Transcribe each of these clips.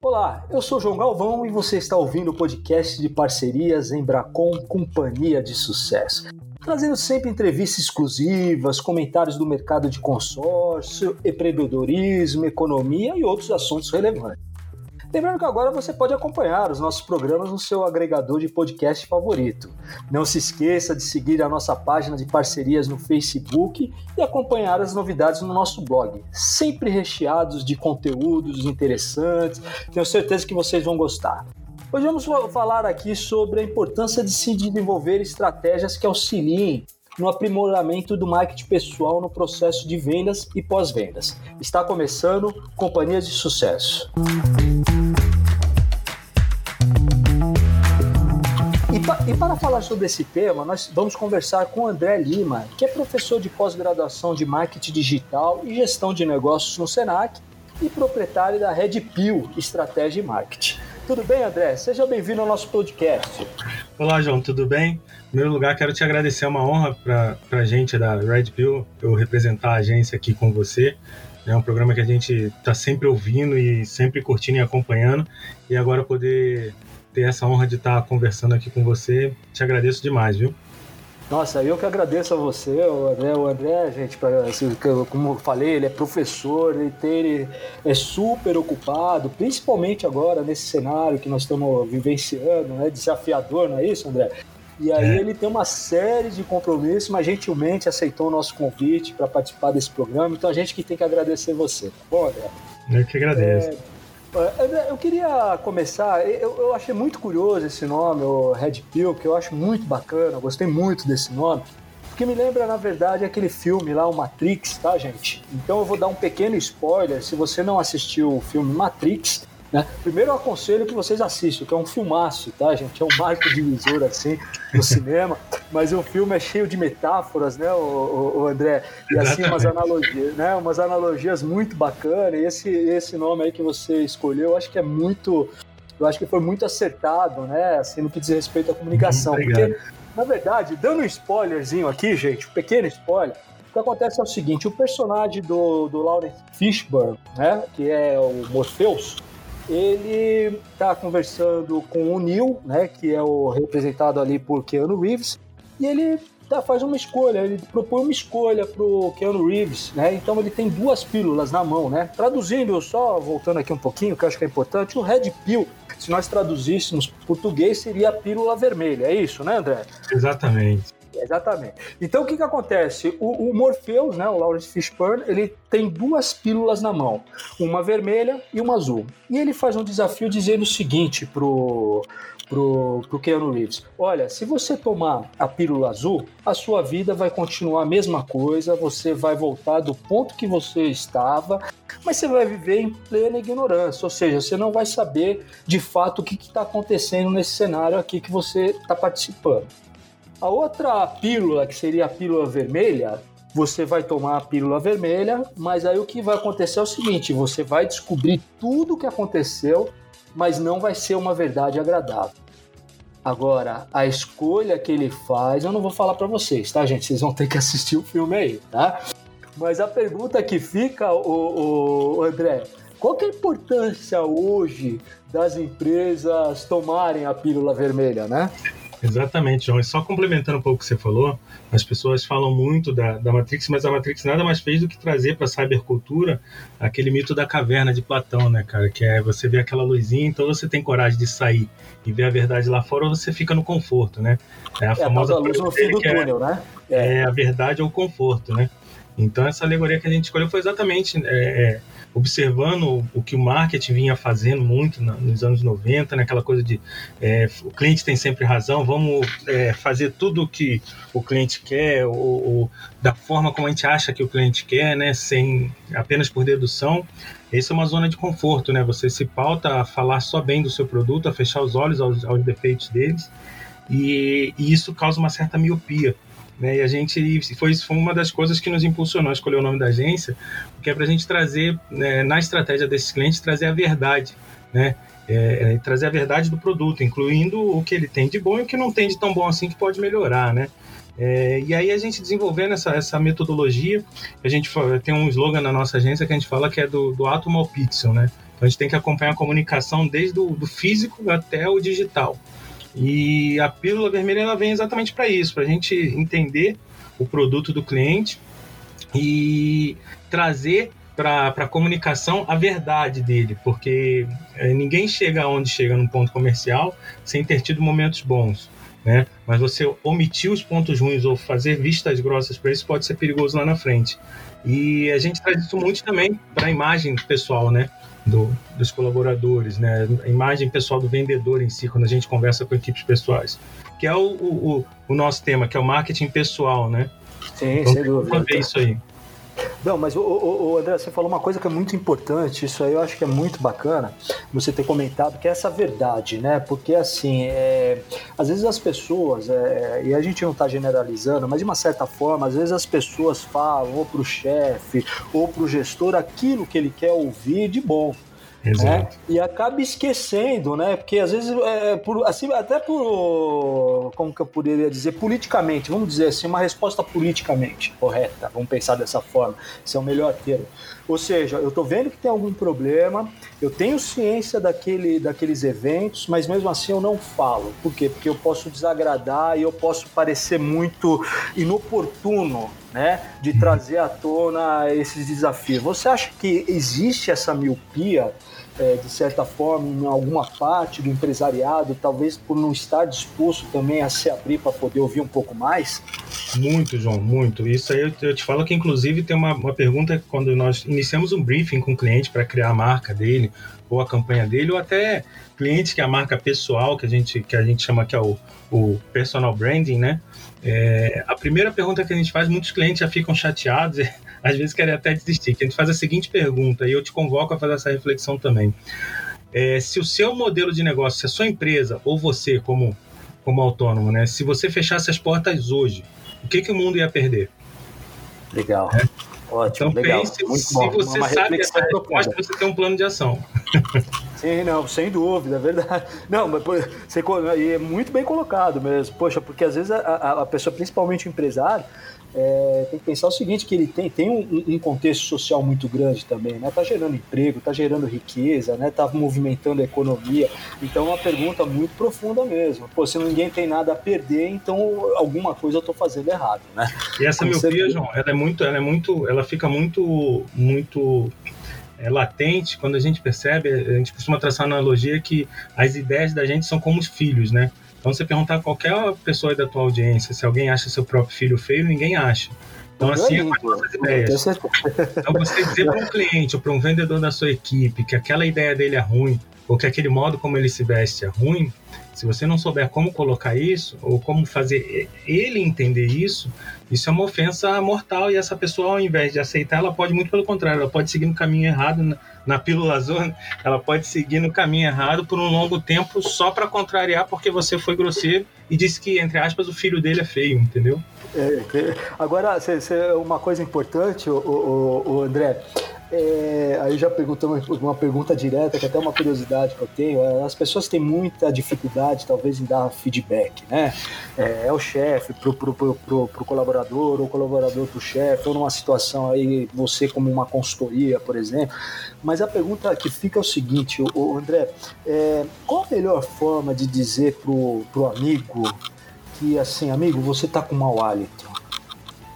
Olá, eu sou João Galvão e você está ouvindo o podcast de parcerias Embracon Companhia de Sucesso. Trazendo sempre entrevistas exclusivas, comentários do mercado de consórcio, empreendedorismo, economia e outros assuntos relevantes. Lembrando que agora você pode acompanhar os nossos programas no seu agregador de podcast favorito. Não se esqueça de seguir a nossa página de parcerias no Facebook e acompanhar as novidades no nosso blog, sempre recheados de conteúdos interessantes. Tenho certeza que vocês vão gostar. Hoje vamos falar aqui sobre a importância de se desenvolver estratégias que auxiliem no aprimoramento do marketing pessoal no processo de vendas e pós-vendas. Está começando Companhias de Sucesso. E, pa para falar sobre esse tema, nós vamos conversar com o André Lima, que é professor de pós-graduação de marketing digital e gestão de negócios no Senac e proprietário da Red Pill Estratégia e Marketing. Tudo bem, André? Seja bem-vindo ao nosso podcast. Olá, João, tudo bem? Em primeiro lugar, quero te agradecer, é uma honra para a gente da Red Pill eu representar a agência aqui com você. É um programa que a gente está sempre ouvindo e sempre curtindo e acompanhando. E agora poder ter essa honra de estar tá conversando aqui com você, te agradeço demais, viu? Nossa, eu que agradeço a você, o André. O André, gente, pra, assim, como eu falei, ele é professor, ele, tem, ele é super ocupado, principalmente agora nesse cenário que nós estamos vivenciando, né? Desafiador, não é isso, André? E aí é. ele tem uma série de compromissos, mas gentilmente aceitou o nosso convite para participar desse programa. Então a gente que tem que agradecer você. Tá bom, André? Eu que agradeço. É, eu queria começar, eu, eu, achei muito curioso esse nome, o Red Pill, que eu acho muito bacana, eu gostei muito desse nome, porque me lembra, na verdade, aquele filme lá, o Matrix, tá, gente? Então eu vou dar um pequeno spoiler, se você não assistiu o filme Matrix, né? Primeiro eu aconselho que vocês assistam, que é um filmaço, tá, gente? É um marco divisor, assim, no cinema. Mas o filme é cheio de metáforas, né, o, o, André? E assim, umas analogias, né? Umas analogias muito bacanas. E esse, esse nome aí que você escolheu, eu acho que é muito... Eu acho que foi muito acertado, né? Assim, no que diz respeito à comunicação. Porque, na verdade, dando um spoilerzinho aqui, gente, um pequeno spoiler, o que acontece é o seguinte, o personagem do, do Lawrence Fishburne, né, que é o Morpheus, ele está conversando com o Neil, né, que é o representado ali por Keanu Reeves, e ele tá, faz uma escolha, ele propõe uma escolha pro Keanu Reeves, né? Então ele tem duas pílulas na mão, né? Traduzindo, só voltando aqui um pouquinho, que eu acho que é importante, o Red Pill, se nós traduzíssemos português, seria a pílula vermelha, é isso, né, André? Exatamente. Exatamente. Então o que, que acontece? O, o Morpheus, né, o Lawrence Fishburne, ele tem duas pílulas na mão, uma vermelha e uma azul. E ele faz um desafio dizendo o seguinte pro pro, pro Keanu Reeves: Olha, se você tomar a pílula azul, a sua vida vai continuar a mesma coisa, você vai voltar do ponto que você estava, mas você vai viver em plena ignorância, ou seja, você não vai saber de fato o que está acontecendo nesse cenário aqui que você está participando. A outra pílula, que seria a pílula vermelha, você vai tomar a pílula vermelha, mas aí o que vai acontecer é o seguinte: você vai descobrir tudo o que aconteceu, mas não vai ser uma verdade agradável. Agora, a escolha que ele faz, eu não vou falar para vocês, tá, gente? Vocês vão ter que assistir o filme aí, tá? Mas a pergunta que fica, o, o André, qual que é a importância hoje das empresas tomarem a pílula vermelha, né? Exatamente, João. E só complementando um pouco o que você falou, as pessoas falam muito da, da Matrix, mas a Matrix nada mais fez do que trazer para a cybercultura aquele mito da caverna de Platão, né, cara? Que é você vê aquela luzinha, então você tem coragem de sair e ver a verdade lá fora, ou você fica no conforto, né? É a é famosa a luz no fim do é túnel, é, né? É. é. a verdade ou o conforto, né? Então essa alegoria que a gente escolheu foi exatamente é, é observando o que o marketing vinha fazendo muito nos anos 90, naquela né, coisa de é, o cliente tem sempre razão, vamos é, fazer tudo o que o cliente quer, ou, ou, da forma como a gente acha que o cliente quer, né, sem apenas por dedução. Essa é uma zona de conforto, né? Você se pauta a falar só bem do seu produto, a fechar os olhos aos, aos defeitos deles, e, e isso causa uma certa miopia. Né? E a gente foi, foi uma das coisas que nos impulsionou a escolher o nome da agência, porque é para a gente trazer, né, na estratégia desses clientes, trazer a verdade, né? É, é, trazer a verdade do produto, incluindo o que ele tem de bom e o que não tem de tão bom assim que pode melhorar, né? É, e aí a gente desenvolvendo essa, essa metodologia, a gente tem um slogan na nossa agência que a gente fala que é do, do átomo ao pixel, né? Então a gente tem que acompanhar a comunicação desde o do físico até o digital. E a pílula vermelha ela vem exatamente para isso, para a gente entender o produto do cliente e trazer para a comunicação a verdade dele, porque é, ninguém chega onde chega num ponto comercial sem ter tido momentos bons. Né? Mas você omitir os pontos ruins ou fazer vistas grossas para isso pode ser perigoso lá na frente. E a gente traz isso muito também para a imagem pessoal, né? Do, dos colaboradores, né? A imagem pessoal do vendedor em si, quando a gente conversa com equipes pessoais, que é o, o, o nosso tema, que é o marketing pessoal, né? Sim, então, sem dúvida. ver isso aí. Não, mas o, o, o, André, você falou uma coisa que é muito importante, isso aí eu acho que é muito bacana você ter comentado, que é essa verdade, né? Porque assim, é, às vezes as pessoas, é, e a gente não está generalizando, mas de uma certa forma, às vezes as pessoas falam ou para o chefe ou para o gestor aquilo que ele quer ouvir de bom. Né? E acaba esquecendo, né? Porque às vezes, é, por, assim, até por, como que eu poderia dizer, politicamente, vamos dizer assim, uma resposta politicamente correta, vamos pensar dessa forma, esse é o melhor termo. Ou seja, eu estou vendo que tem algum problema, eu tenho ciência daquele, daqueles eventos, mas mesmo assim eu não falo. Por quê? Porque eu posso desagradar e eu posso parecer muito inoportuno né, de trazer à tona esses desafios. Você acha que existe essa miopia é, de certa forma, em alguma parte do empresariado, talvez por não estar disposto também a se abrir para poder ouvir um pouco mais? Muito, João, muito. Isso aí eu, te falo que, inclusive, tem uma, uma pergunta quando nós iniciamos um briefing com o cliente para criar a marca dele, ou a campanha dele, ou até cliente que é a marca pessoal, que a gente, que a gente chama que é o, o personal branding, né? É, a primeira pergunta que a gente faz, muitos clientes já ficam chateados, às vezes querem até desistir. Que a gente faz a seguinte pergunta, e eu te convoco a fazer essa reflexão também. É, se o seu modelo de negócio, se a sua empresa ou você como, como autônomo, né, se você fechasse as portas hoje, o que, que o mundo ia perder? Legal. É? Ótimo, então legal. pense Muito se bom. você Uma sabe essa resposta, você tem um plano de ação. Sim, não, sem dúvida, é verdade. Não, mas você, é muito bem colocado mesmo. Poxa, porque às vezes a, a pessoa, principalmente o empresário, é, tem que pensar o seguinte, que ele tem, tem um, um, contexto social muito grande também, né? Tá gerando emprego, tá gerando riqueza, né? Tá movimentando a economia. Então é uma pergunta muito profunda mesmo. Pô, se ninguém tem nada a perder, então alguma coisa eu tô fazendo errado, né? E essa Com miopia, certeza. João, ela é muito, ela é muito, ela fica muito, muito é, latente quando a gente percebe, a gente costuma traçar a analogia que as ideias da gente são como os filhos, né? Então, você perguntar a qualquer pessoa da tua audiência se alguém acha seu próprio filho feio, ninguém acha. Então, assim é com as ideias. Então, você dizer para um cliente ou para um vendedor da sua equipe que aquela ideia dele é ruim, ou que aquele modo como ele se veste é ruim, se você não souber como colocar isso, ou como fazer ele entender isso, isso é uma ofensa mortal. E essa pessoa, ao invés de aceitar, ela pode, muito pelo contrário, ela pode seguir no caminho errado, na pílula azul, ela pode seguir no caminho errado por um longo tempo só para contrariar porque você foi grosseiro e disse que, entre aspas, o filho dele é feio, entendeu? É, agora, uma coisa importante, o, o, o André, é, aí já perguntamos uma pergunta direta, que é até uma curiosidade que eu tenho. É, as pessoas têm muita dificuldade, talvez, em dar feedback, né? É, é o chefe pro, pro, pro, pro, colaborador, ou o colaborador pro chefe, ou numa situação aí, você como uma consultoria, por exemplo. Mas a pergunta que fica é o seguinte, o André, é, qual a melhor forma de dizer pro, pro amigo que, assim, amigo, você tá com mau hálito?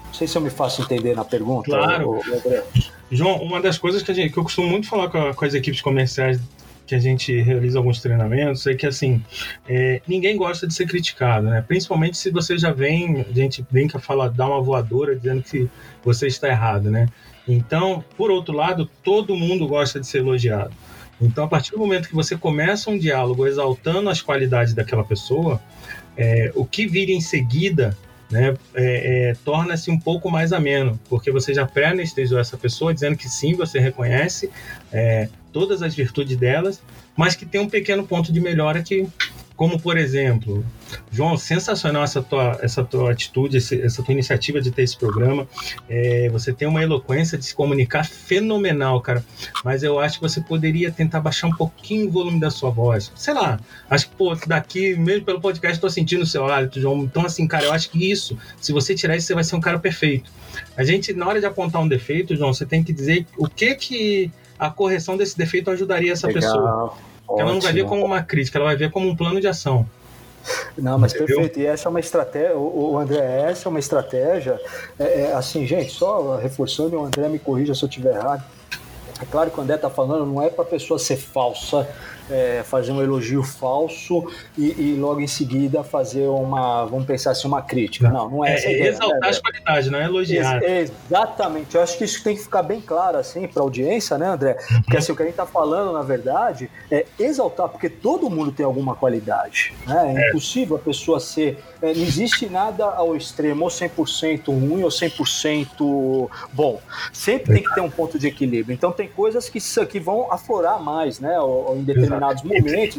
Não sei se eu me faço entender na pergunta, claro. André. João, uma das coisas que, gente, que eu costumo muito falar com, a, com, as equipes comerciais que a gente realiza alguns treinamentos é que assim é, ninguém gosta de ser criticado, né? Principalmente se você já vem, a gente brinca, fala, dá uma voadora dizendo que você está errado, né? Então, por outro lado, todo mundo gosta de ser elogiado. Então, a partir do momento que você começa um diálogo exaltando as qualidades daquela pessoa, é, o que vira em seguida né, é, é, torna-se um pouco mais ameno, porque você já pré-anestesiou essa pessoa dizendo que sim, você reconhece é, todas as virtudes delas, mas que tem um pequeno ponto de melhora que como, por exemplo, João, sensacional essa tua, essa tua atitude, essa tua iniciativa de ter esse programa. É, você tem uma eloquência de se comunicar fenomenal, cara. Mas eu acho que você poderia tentar baixar um pouquinho o volume da sua voz. Sei lá, acho que, pô, daqui, mesmo pelo podcast, estou sentindo o seu hálito, João. Então, assim, cara, eu acho que isso, se você tirar isso, você vai ser um cara perfeito. A gente, na hora de apontar um defeito, João, você tem que dizer o que que a correção desse defeito ajudaria essa Legal. pessoa. Ela não vai ver como uma crítica, ela vai ver como um plano de ação. Não, mas Entendeu? perfeito. E essa é uma estratégia, o André, essa é uma estratégia. É, é, assim, gente, só reforçando, o André me corrija se eu estiver errado. É claro que o André está falando, não é para a pessoa ser falsa, é, fazer um elogio falso e, e, logo em seguida fazer uma, vamos pensar assim, uma crítica. Não, não é, é essa é ideia, exaltar né, as qualidades, não é elogiar. Ex exatamente. Eu acho que isso tem que ficar bem claro assim para a audiência, né, André? Porque assim, o que a gente está falando, na verdade, é exaltar, porque todo mundo tem alguma qualidade. Né? É, é. impossível a pessoa ser. É, não existe nada ao extremo, ou 100% ruim ou 100% bom. Sempre tem que ter um ponto de equilíbrio. Então, tem coisas que, que vão aflorar mais, né? Em determinados momentos,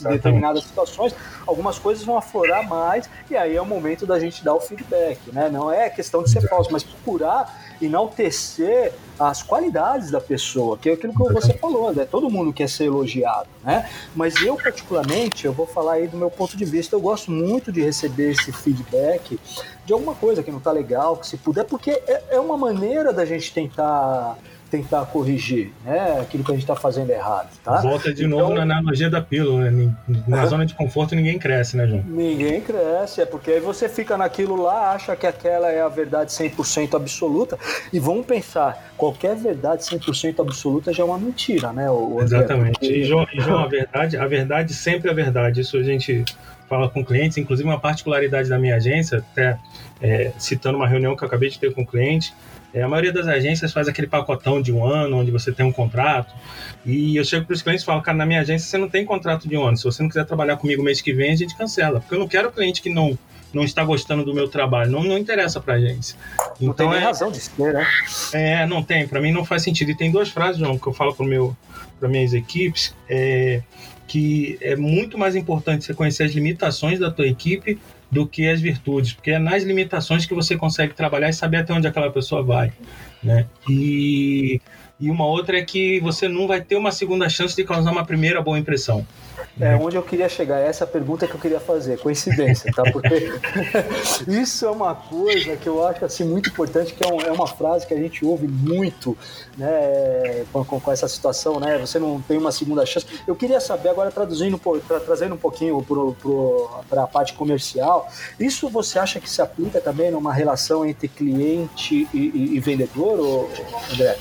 determinadas situações, algumas coisas vão aflorar mais, e aí é o momento da gente dar o feedback, né? Não é questão de ser falso, mas procurar enaltecer as qualidades da pessoa, que é aquilo que você falou, né? Todo mundo quer ser elogiado, né? Mas eu, particularmente, eu vou falar aí do meu ponto de vista, eu gosto muito de receber esse feedback de alguma coisa que não tá legal, que se puder, porque é, é uma maneira da gente tentar tentar corrigir, né? Aquilo que a gente está fazendo errado, tá? Volta de então, novo na analogia da pílula, né? Na zona de conforto ninguém cresce, né, João? Ninguém cresce, é porque aí você fica naquilo lá, acha que aquela é a verdade 100% absoluta, e vamos pensar, qualquer verdade 100% absoluta já é uma mentira, né? O, Exatamente. Porque... E, João, e, João, a verdade, a verdade sempre é verdade, isso a gente fala com clientes, inclusive uma particularidade da minha agência, até é, citando uma reunião que eu acabei de ter com um cliente, é, a maioria das agências faz aquele pacotão de um ano, onde você tem um contrato. E eu chego para os clientes e falo, cara, na minha agência você não tem contrato de um ano. Se você não quiser trabalhar comigo mês que vem, a gente cancela. Porque eu não quero cliente que não, não está gostando do meu trabalho. Não, não interessa para a agência. Não então, tem é, razão de ser, né? É, não tem. Para mim não faz sentido. E tem duas frases, João, que eu falo para meu para minhas equipes, é, que é muito mais importante você conhecer as limitações da tua equipe do que as virtudes, porque é nas limitações que você consegue trabalhar e saber até onde aquela pessoa vai, né? E, e uma outra é que você não vai ter uma segunda chance de causar uma primeira boa impressão. É onde eu queria chegar, essa é a pergunta que eu queria fazer, coincidência, tá? Porque isso é uma coisa que eu acho assim muito importante, que é, um, é uma frase que a gente ouve muito, né, com, com, essa situação, né? Você não tem uma segunda chance. Eu queria saber agora traduzindo, tra, trazendo um pouquinho para a parte comercial, isso você acha que se aplica também numa relação entre cliente e, e, e vendedor, André?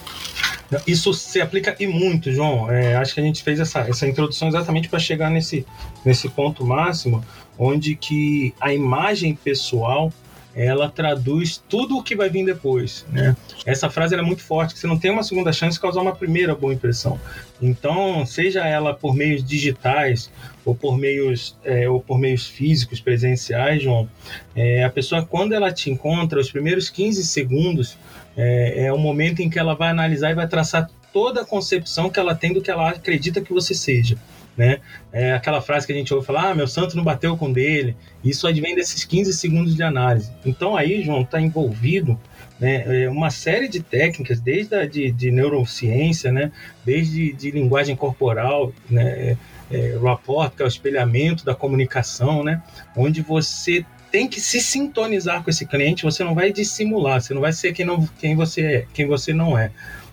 Isso se aplica e muito, João. É, acho que a gente fez essa, essa introdução exatamente para chegar nesse, nesse ponto máximo, onde que a imagem pessoal ela traduz tudo o que vai vir depois, né? Essa frase é muito forte, que você não tem uma segunda chance de causar uma primeira boa impressão. Então, seja ela por meios digitais ou por meios é, ou por meios físicos presenciais, João, é, a pessoa quando ela te encontra, os primeiros 15 segundos é, é o momento em que ela vai analisar e vai traçar toda a concepção que ela tem do que ela acredita que você seja. Né? É aquela frase que a gente ouve falar, ah, meu santo não bateu com dele. Isso advém desses 15 segundos de análise. Então aí, João, está envolvido né, é uma série de técnicas, desde a de, de neurociência, né, desde de linguagem corporal, né, é, rapport, que é o espelhamento da comunicação, né, onde você tem que se sintonizar com esse cliente, você não vai dissimular, você não vai ser quem, não, quem você é, quem você não é.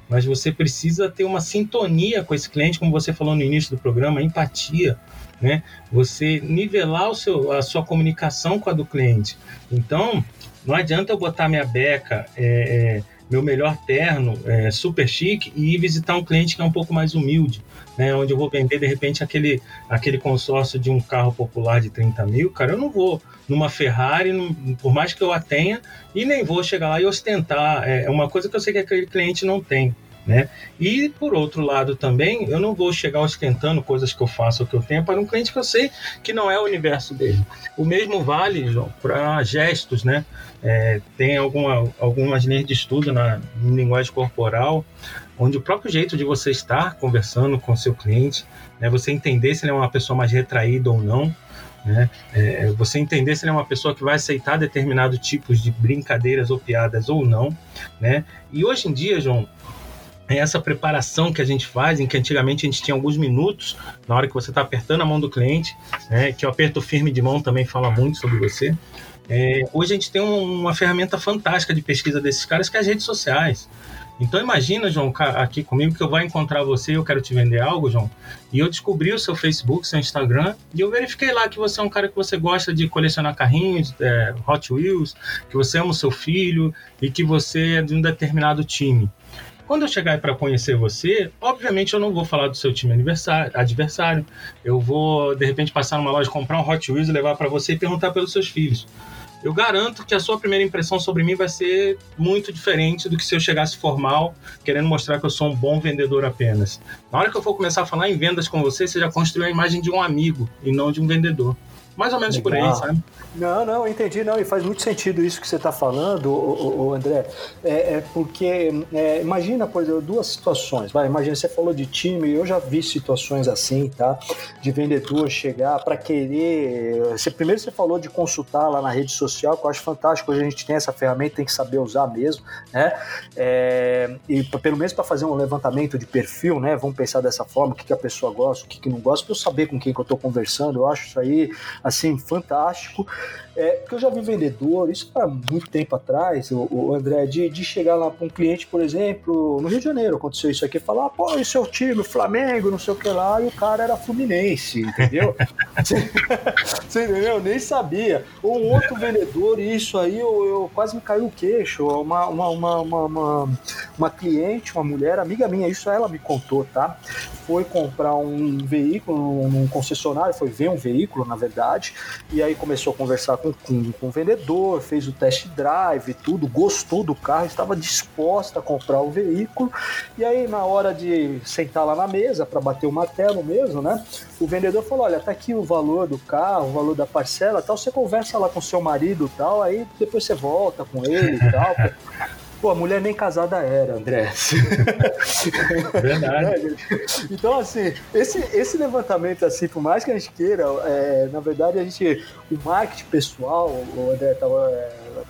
Mas você precisa ter uma sintonia com esse cliente, como você falou no início do programa, empatia, né? Você nivelar o seu, a sua comunicação com a do cliente. Então, não adianta eu botar minha beca, é, é, meu melhor terno, é, super chique, e ir visitar um cliente que é um pouco mais humilde né, onde eu vou vender de repente aquele, aquele consórcio de um carro popular de 30 mil, cara, eu não vou numa Ferrari, por mais que eu a tenha, e nem vou chegar lá e ostentar. É, é uma coisa que eu sei que aquele cliente não tem. Né? E por outro lado também, eu não vou chegar ostentando coisas que eu faço ou que eu tenho para um cliente que eu sei que não é o universo dele. O mesmo vale para gestos, né? É, tem alguma, algumas linhas de estudo na linguagem corporal onde o próprio jeito de você estar conversando com o seu cliente, né, você entender se ele é uma pessoa mais retraída ou não, né, é, você entender se ele é uma pessoa que vai aceitar determinados tipos de brincadeiras ou piadas ou não, né, e hoje em dia, João, é essa preparação que a gente faz, em que antigamente a gente tinha alguns minutos na hora que você está apertando a mão do cliente, né, que o aperto firme de mão também fala muito sobre você. É, hoje a gente tem uma ferramenta fantástica de pesquisa desses caras que é as redes sociais. Então imagina, João, aqui comigo que eu vou encontrar você eu quero te vender algo, João, e eu descobri o seu Facebook, seu Instagram, e eu verifiquei lá que você é um cara que você gosta de colecionar carrinhos, é, Hot Wheels, que você ama o seu filho e que você é de um determinado time. Quando eu chegar para conhecer você, obviamente eu não vou falar do seu time adversário. Eu vou, de repente, passar numa loja, comprar um Hot Wheels, levar para você e perguntar pelos seus filhos. Eu garanto que a sua primeira impressão sobre mim vai ser muito diferente do que se eu chegasse formal, querendo mostrar que eu sou um bom vendedor apenas. Na hora que eu for começar a falar em vendas com você, você já construiu a imagem de um amigo e não de um vendedor. Mais ou menos Legal. por aí, sabe? Não, não, entendi, não, e faz muito sentido isso que você está falando, o, o, André, é, é porque, é, imagina, por exemplo, duas situações, vai, imagina, você falou de time, eu já vi situações assim, tá, de vendedor chegar para querer, você, primeiro você falou de consultar lá na rede social, que eu acho fantástico, hoje a gente tem essa ferramenta, tem que saber usar mesmo, né, é, e pelo menos para fazer um levantamento de perfil, né, vamos pensar dessa forma, o que, que a pessoa gosta, o que, que não gosta, para eu saber com quem que eu estou conversando, eu acho isso aí, assim, fantástico, é, porque eu já vi vendedor, isso há muito tempo atrás, o, o André, de, de chegar lá para um cliente, por exemplo, no Rio de Janeiro, aconteceu isso aqui, falar, pô, e seu time, Flamengo, não sei o que lá, e o cara era Fluminense, entendeu? Você entendeu? Nem sabia. Ou um outro vendedor, isso aí eu, eu quase me caiu o queixo. Uma, uma, uma, uma, uma cliente, uma mulher, amiga minha, isso ela me contou, tá? Foi comprar um veículo num concessionário, foi ver um veículo, na verdade, e aí começou a conversar com com, com o vendedor, fez o test drive, tudo, gostou do carro, estava disposta a comprar o veículo. E aí, na hora de sentar lá na mesa para bater o martelo mesmo, né? O vendedor falou: Olha, tá aqui o valor do carro, o valor da parcela tal. Você conversa lá com seu marido tal, aí depois você volta com ele e tal. Pô, a mulher nem casada era, André. Verdade. então, assim, esse, esse levantamento, assim, por mais que a gente queira, é, na verdade, a gente, o marketing pessoal, o André tava.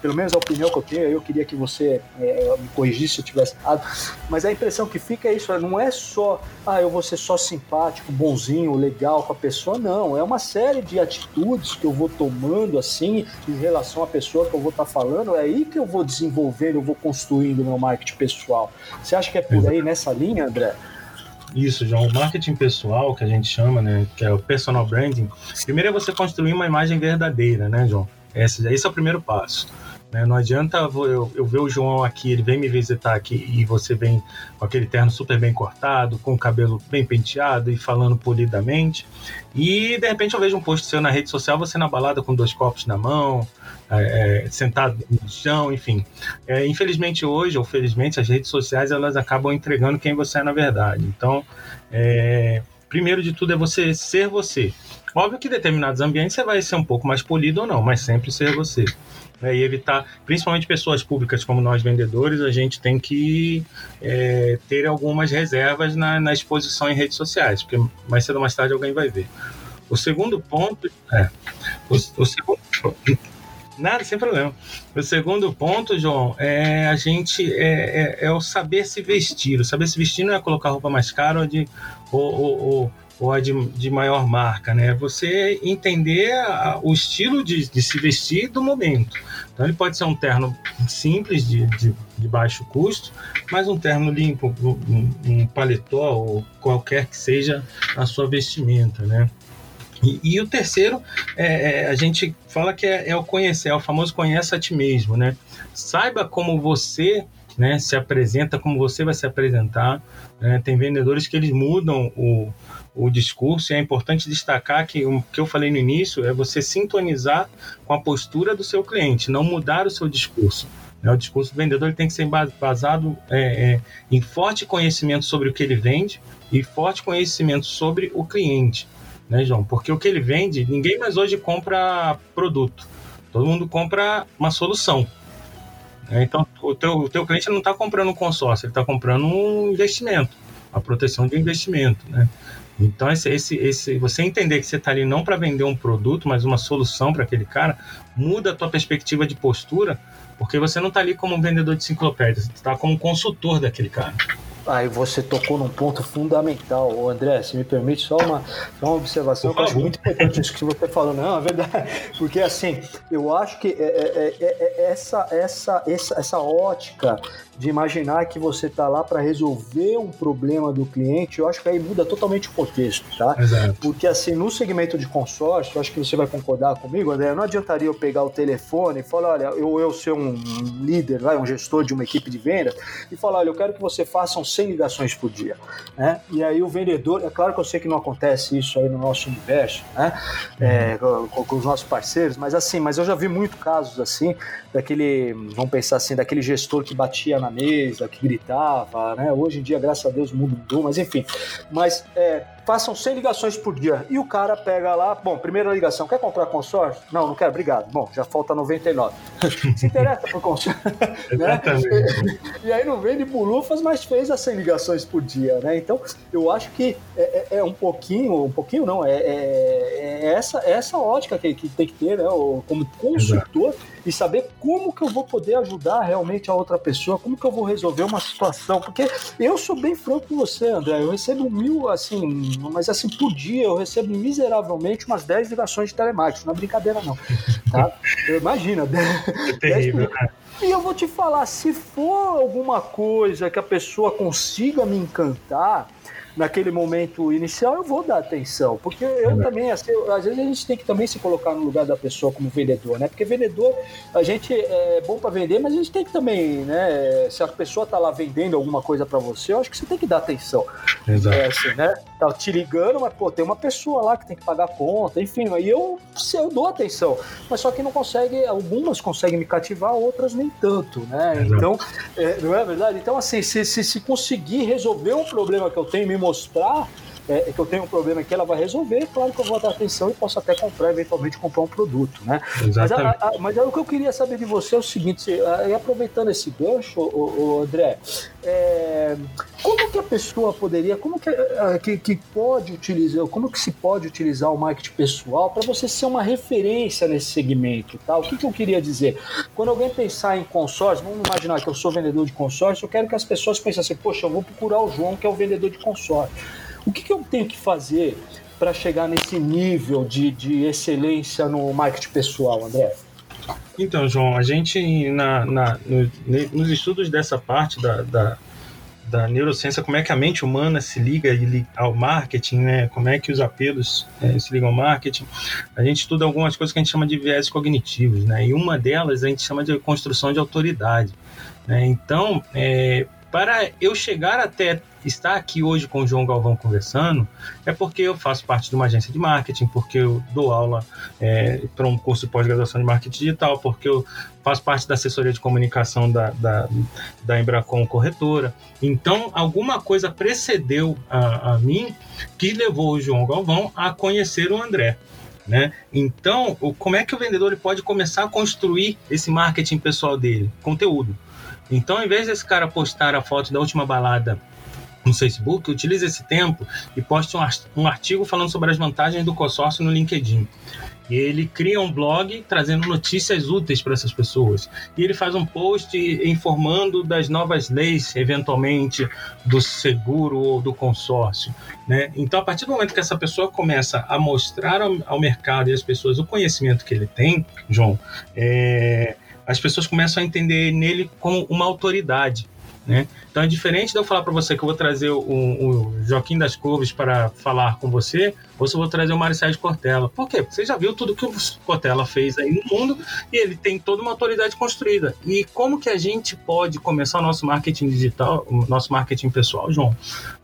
Pelo menos a opinião que eu tenho, eu queria que você é, me corrigisse se eu tivesse errado, mas a impressão que fica é isso, não é só, ah, eu vou ser só simpático, bonzinho, legal com a pessoa, não, é uma série de atitudes que eu vou tomando, assim, em relação à pessoa que eu vou estar tá falando, é aí que eu vou desenvolvendo, eu vou construindo meu marketing pessoal. Você acha que é por aí, nessa linha, André? Isso, João. O marketing pessoal, que a gente chama, né, que é o personal branding, primeiro é você construir uma imagem verdadeira, né, João? Esse, esse é o primeiro passo. Né? Não adianta eu, eu ver o João aqui, ele vem me visitar aqui e você vem com aquele terno super bem cortado, com o cabelo bem penteado e falando polidamente. E de repente eu vejo um post seu na rede social, você na balada com dois copos na mão, é, é sentado no chão, enfim. É, infelizmente hoje, ou felizmente, as redes sociais elas acabam entregando quem você é na verdade. Então, é, primeiro de tudo é você ser você. Óbvio que em determinados ambientes você vai ser um pouco mais polido ou não, mas sempre ser você. É, e evitar, principalmente pessoas públicas como nós vendedores, a gente tem que é, ter algumas reservas na, na, exposição em redes sociais, porque mais cedo ou mais tarde alguém vai ver. O segundo ponto é. O, o segundo. Nada, sem problema. O segundo ponto, João, é a gente é, é, é, o saber se vestir. O saber se vestir não é colocar roupa mais cara ou de ou, ou, ou ou a de, de maior marca, né? Você entender a, o estilo de, de, se vestir do momento. Então ele pode ser um terno simples, de, de, de baixo custo, mas um terno limpo, um, um, paletó ou qualquer que seja a sua vestimenta, né? E, e o terceiro, é, é, a gente fala que é, é o conhecer, é o famoso conheça a ti mesmo, né? Saiba como você né, se apresenta, como você vai se apresentar. Né? Tem vendedores que eles mudam o, o discurso, e é importante destacar que o que eu falei no início é você sintonizar com a postura do seu cliente, não mudar o seu discurso. Né? O discurso do vendedor tem que ser basado é, é, em forte conhecimento sobre o que ele vende e forte conhecimento sobre o cliente, né, João? Porque o que ele vende, ninguém mais hoje compra produto, todo mundo compra uma solução. Né? Então, o teu, o teu cliente não está comprando um consórcio, ele está comprando um investimento, a proteção de investimento, né? Então, esse, esse, esse, você entender que você está ali não para vender um produto, mas uma solução para aquele cara, muda a tua perspectiva de postura, porque você não está ali como um vendedor de enciclopédia, você está como consultor daquele cara. Aí você tocou num ponto fundamental, André. Se me permite só uma, só uma observação que eu acho muito importante isso que você falou. Não, é verdade. Porque assim, eu acho que é, é, é, é essa, essa, essa, essa ótica de imaginar que você está lá para resolver um problema do cliente, eu acho que aí muda totalmente o contexto, tá? Exato. Porque assim, no segmento de consórcio, eu acho que você vai concordar comigo, André, não adiantaria eu pegar o telefone e falar, olha, eu, eu ser um líder, vai, um gestor de uma equipe de vendas, e falar, olha, eu quero que você faça 100 ligações por dia, né? E aí o vendedor, é claro que eu sei que não acontece isso aí no nosso universo, né? É, com, com os nossos parceiros, mas assim, mas eu já vi muito casos assim, daquele, vamos pensar assim, daquele gestor que batia na mesa, que gritava, né? Hoje em dia, graças a Deus, mudou, mas enfim. Mas é, façam 100 ligações por dia. E o cara pega lá, bom, primeira ligação, quer comprar consórcio? Não, não quero, obrigado. Bom, já falta 99. Se interessa por consórcio. né? E aí não vende por lufas, mas fez as 100 ligações por dia, né? Então, eu acho que é, é, é um pouquinho, um pouquinho não, é, é, é essa, é essa ótica que, que tem que ter, né? Como consultor. Exato e saber como que eu vou poder ajudar realmente a outra pessoa, como que eu vou resolver uma situação, porque eu sou bem franco com você, André, eu recebo mil, assim, mas assim, por dia eu recebo miseravelmente umas 10 ligações de telemarketing, não é brincadeira não, tá? Imagina, é terrível, né? E eu vou te falar, se for alguma coisa que a pessoa consiga me encantar, naquele momento inicial, eu vou dar atenção. Porque eu é também, assim, às vezes a gente tem que também se colocar no lugar da pessoa como vendedor, né? Porque vendedor, a gente é bom para vender, mas a gente tem que também, né? Se a pessoa tá lá vendendo alguma coisa para você, eu acho que você tem que dar atenção. Exato. É assim, né? Tá te ligando, mas pô, tem uma pessoa lá que tem que pagar a conta, enfim, aí eu, eu dou atenção. Mas só que não consegue, algumas conseguem me cativar, outras nem tanto, né? Exato. Então, é, não é verdade? Então, assim, se, se, se conseguir resolver um problema que eu tenho, me mostrar é, que eu tenho um problema que ela vai resolver, claro que eu vou dar atenção e posso até comprar, eventualmente comprar um produto, né? Mas, a, a, mas o que eu queria saber de você é o seguinte, e aproveitando esse gancho, o, o André, é, como que a pessoa poderia, como que, que, que, pode utilizar, como que se pode utilizar o marketing pessoal para você ser uma referência nesse segmento, tá? O que, que eu queria dizer? Quando alguém pensar em consórcio, vamos imaginar que eu sou vendedor de consórcio, eu quero que as pessoas pensem assim, poxa, eu vou procurar o João que é o vendedor de consórcio. O que, que eu tenho que fazer para chegar nesse nível de, de excelência no marketing pessoal, André? Então, João, a gente, na, na no, nos estudos dessa parte da, da, da, neurociência, como é que a mente humana se liga ao marketing, né? como é que os apelos é, se ligam ao marketing, a gente estuda algumas coisas que a gente chama de viés cognitivos, né? e uma delas a gente chama de construção de autoridade. Né? Então, é, para eu chegar até estar aqui hoje com o João Galvão conversando é porque eu faço parte de uma agência de marketing, porque eu dou aula é, para um curso de pós-graduação de marketing digital, porque eu faço parte da assessoria de comunicação da, da, da Embracom Corretora. Então, alguma coisa precedeu a, a mim que levou o João Galvão a conhecer o André. Né? Então, como é que o vendedor pode começar a construir esse marketing pessoal dele? Conteúdo. Então, em vez desse cara postar a foto da última balada no Facebook, utilize esse tempo e poste um artigo falando sobre as vantagens do consórcio no LinkedIn. E ele cria um blog trazendo notícias úteis para essas pessoas. E ele faz um post informando das novas leis, eventualmente, do seguro ou do consórcio. Né? Então, a partir do momento que essa pessoa começa a mostrar ao, ao mercado e às pessoas o conhecimento que ele tem, João, é, as pessoas começam a entender nele como uma autoridade. Né? Então é diferente de eu falar para você que eu vou trazer o, o, Joaquim das Couves para falar com você, ou se eu vou trazer o Mário Sérgio Cortella. Por quê? Porque você já viu tudo que o Cortella fez aí no mundo e ele tem toda uma autoridade construída. E como que a gente pode começar o nosso marketing digital, o nosso marketing pessoal, João?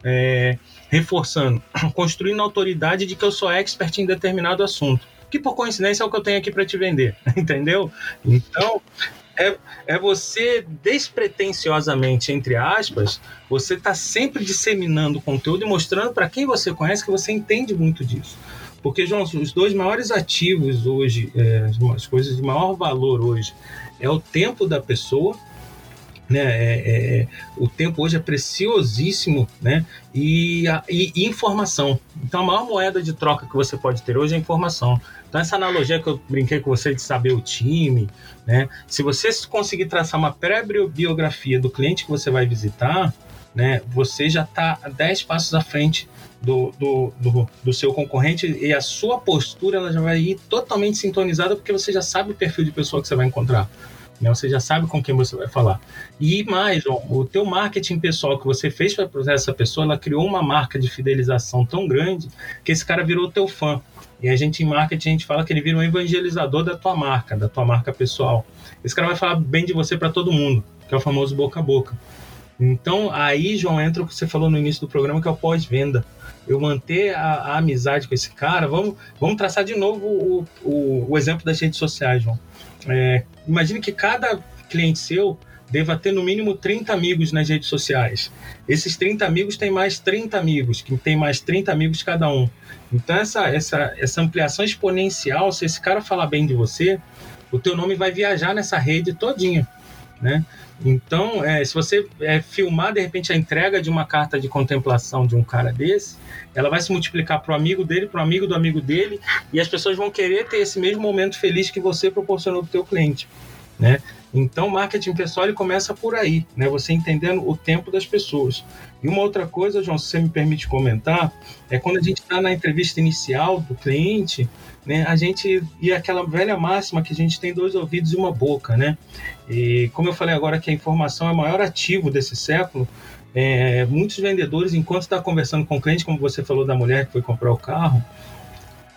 É, reforçando, construindo a autoridade de que eu sou expert em determinado assunto que por coincidência é o que eu tenho aqui para te vender, entendeu? Então, é, é você despretensiosamente, entre aspas, você está sempre disseminando conteúdo e mostrando para quem você conhece que você entende muito disso. Porque, João, os dois maiores ativos hoje, é, as coisas de maior valor hoje, é o tempo da pessoa né? É, é, é, o tempo hoje é preciosíssimo, né? E, a, e, e, informação. Então, a maior moeda de troca que você pode ter hoje é informação. Então, essa analogia que eu brinquei com você de saber o time, né? Se você conseguir traçar uma pré-biografia do cliente que você vai visitar, né? Você já está 10 passos à frente do, do, do, do, seu concorrente e a sua postura ela já vai ir totalmente sintonizada porque você já sabe o perfil de pessoa que você vai encontrar. Né? Você já sabe com quem você vai falar. E mais, o teu marketing pessoal que você fez para essa pessoa, ela criou uma marca de fidelização tão grande que esse cara virou teu fã. E a gente em marketing a gente fala que ele vira um evangelizador da tua marca, da tua marca pessoal. Esse cara vai falar bem de você para todo mundo, que é o famoso boca a boca. Então aí, João, entra o que você falou no início do programa, que é o pós-venda. Eu manter a, a, amizade com esse cara. Vamos, vamos traçar de novo o, o, o exemplo das redes sociais, João. É, imagine que cada cliente seu deva ter no mínimo 30 amigos nas redes sociais. Esses 30 amigos têm mais 30 amigos, que tem mais 30 amigos cada um. Então essa, essa, essa ampliação exponencial, se esse cara falar bem de você, o teu nome vai viajar nessa rede todinha, né? Então, é, se você é, filmar de repente a entrega de uma carta de contemplação de um cara desse, ela vai se multiplicar para o amigo dele, para o amigo do amigo dele, e as pessoas vão querer ter esse mesmo momento feliz que você proporcionou para o teu cliente, né? Então, marketing pessoal ele começa por aí, né? Você entendendo o tempo das pessoas. E uma outra coisa, João, se você me permite comentar, é quando a gente está na entrevista inicial do cliente, né? A gente e aquela velha máxima que a gente tem dois ouvidos e uma boca, né? E como eu falei agora que a informação é o maior ativo desse século, é, muitos vendedores, enquanto está conversando com o cliente, como você falou da mulher que foi comprar o carro,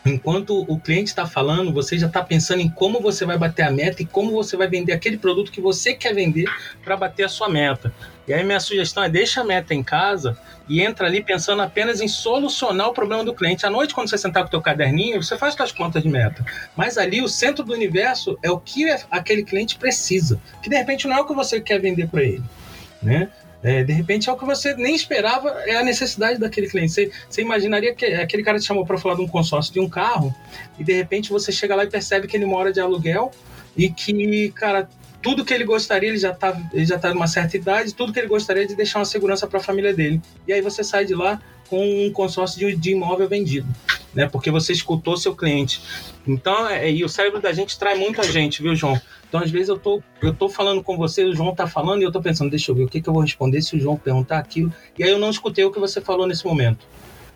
Enquanto o cliente está falando, você já está pensando em como você vai bater a meta e como você vai vender aquele produto que você quer vender para bater a sua meta. E aí minha sugestão é deixa a meta em casa e entra ali pensando apenas em solucionar o problema do cliente. À noite, quando você sentar com o teu caderninho, você faz suas contas de meta. Mas ali o centro do universo é o que aquele cliente precisa, que de repente não é o que você quer vender para ele, né? É, de repente é o que você nem esperava, é a necessidade daquele cliente. Você, você imaginaria que aquele cara te chamou para falar de um consórcio de um carro, e de repente você chega lá e percebe que ele mora de aluguel e que, cara, tudo que ele gostaria, ele já está ele já tá numa certa idade, tudo que ele gostaria é de deixar uma segurança para a família dele. E aí você sai de lá com um consórcio de, imóvel vendido, né? Porque você escutou seu cliente. Então, é, e o cérebro da gente trai muita gente, viu, João? Então, às vezes, eu tô, eu tô falando com você, o João tá falando, e eu tô pensando, deixa eu ver o que, que eu vou responder se o João perguntar aquilo. E aí eu não escutei o que você falou nesse momento.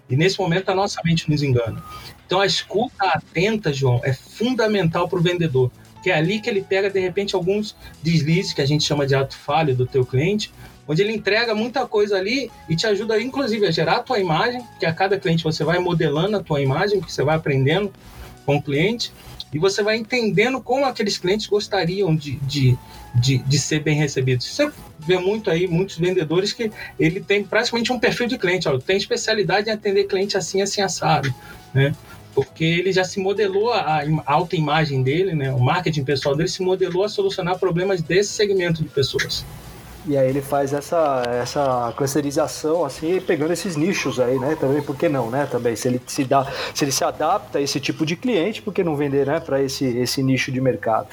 E nesse momento a nossa mente nos engana. Então, a escuta atenta, João, é fundamental para o vendedor. Que é ali que ele pega, de repente, alguns deslizes, que a gente chama de ato falho do teu cliente, onde ele entrega muita coisa ali e te ajuda, inclusive, a gerar a tua imagem, que a cada cliente você vai modelando a tua imagem, que você vai aprendendo com o cliente, e você vai entendendo como aqueles clientes gostariam de, de, de, de ser bem recebidos. Você vê muito aí, muitos vendedores que ele tem praticamente um perfil de cliente, ó, tem especialidade em atender cliente assim, assim, assado, né? porque ele já se modelou a, alta imagem dele, né? O marketing pessoal dele se modelou a solucionar problemas desse segmento de pessoas. E aí ele faz essa, essa clusterização, assim, pegando esses nichos aí, né? Também, por que não, né? Também, se ele se, dá, se, ele se adapta a esse tipo de cliente, por que não vender, né? Para esse, esse nicho de mercado.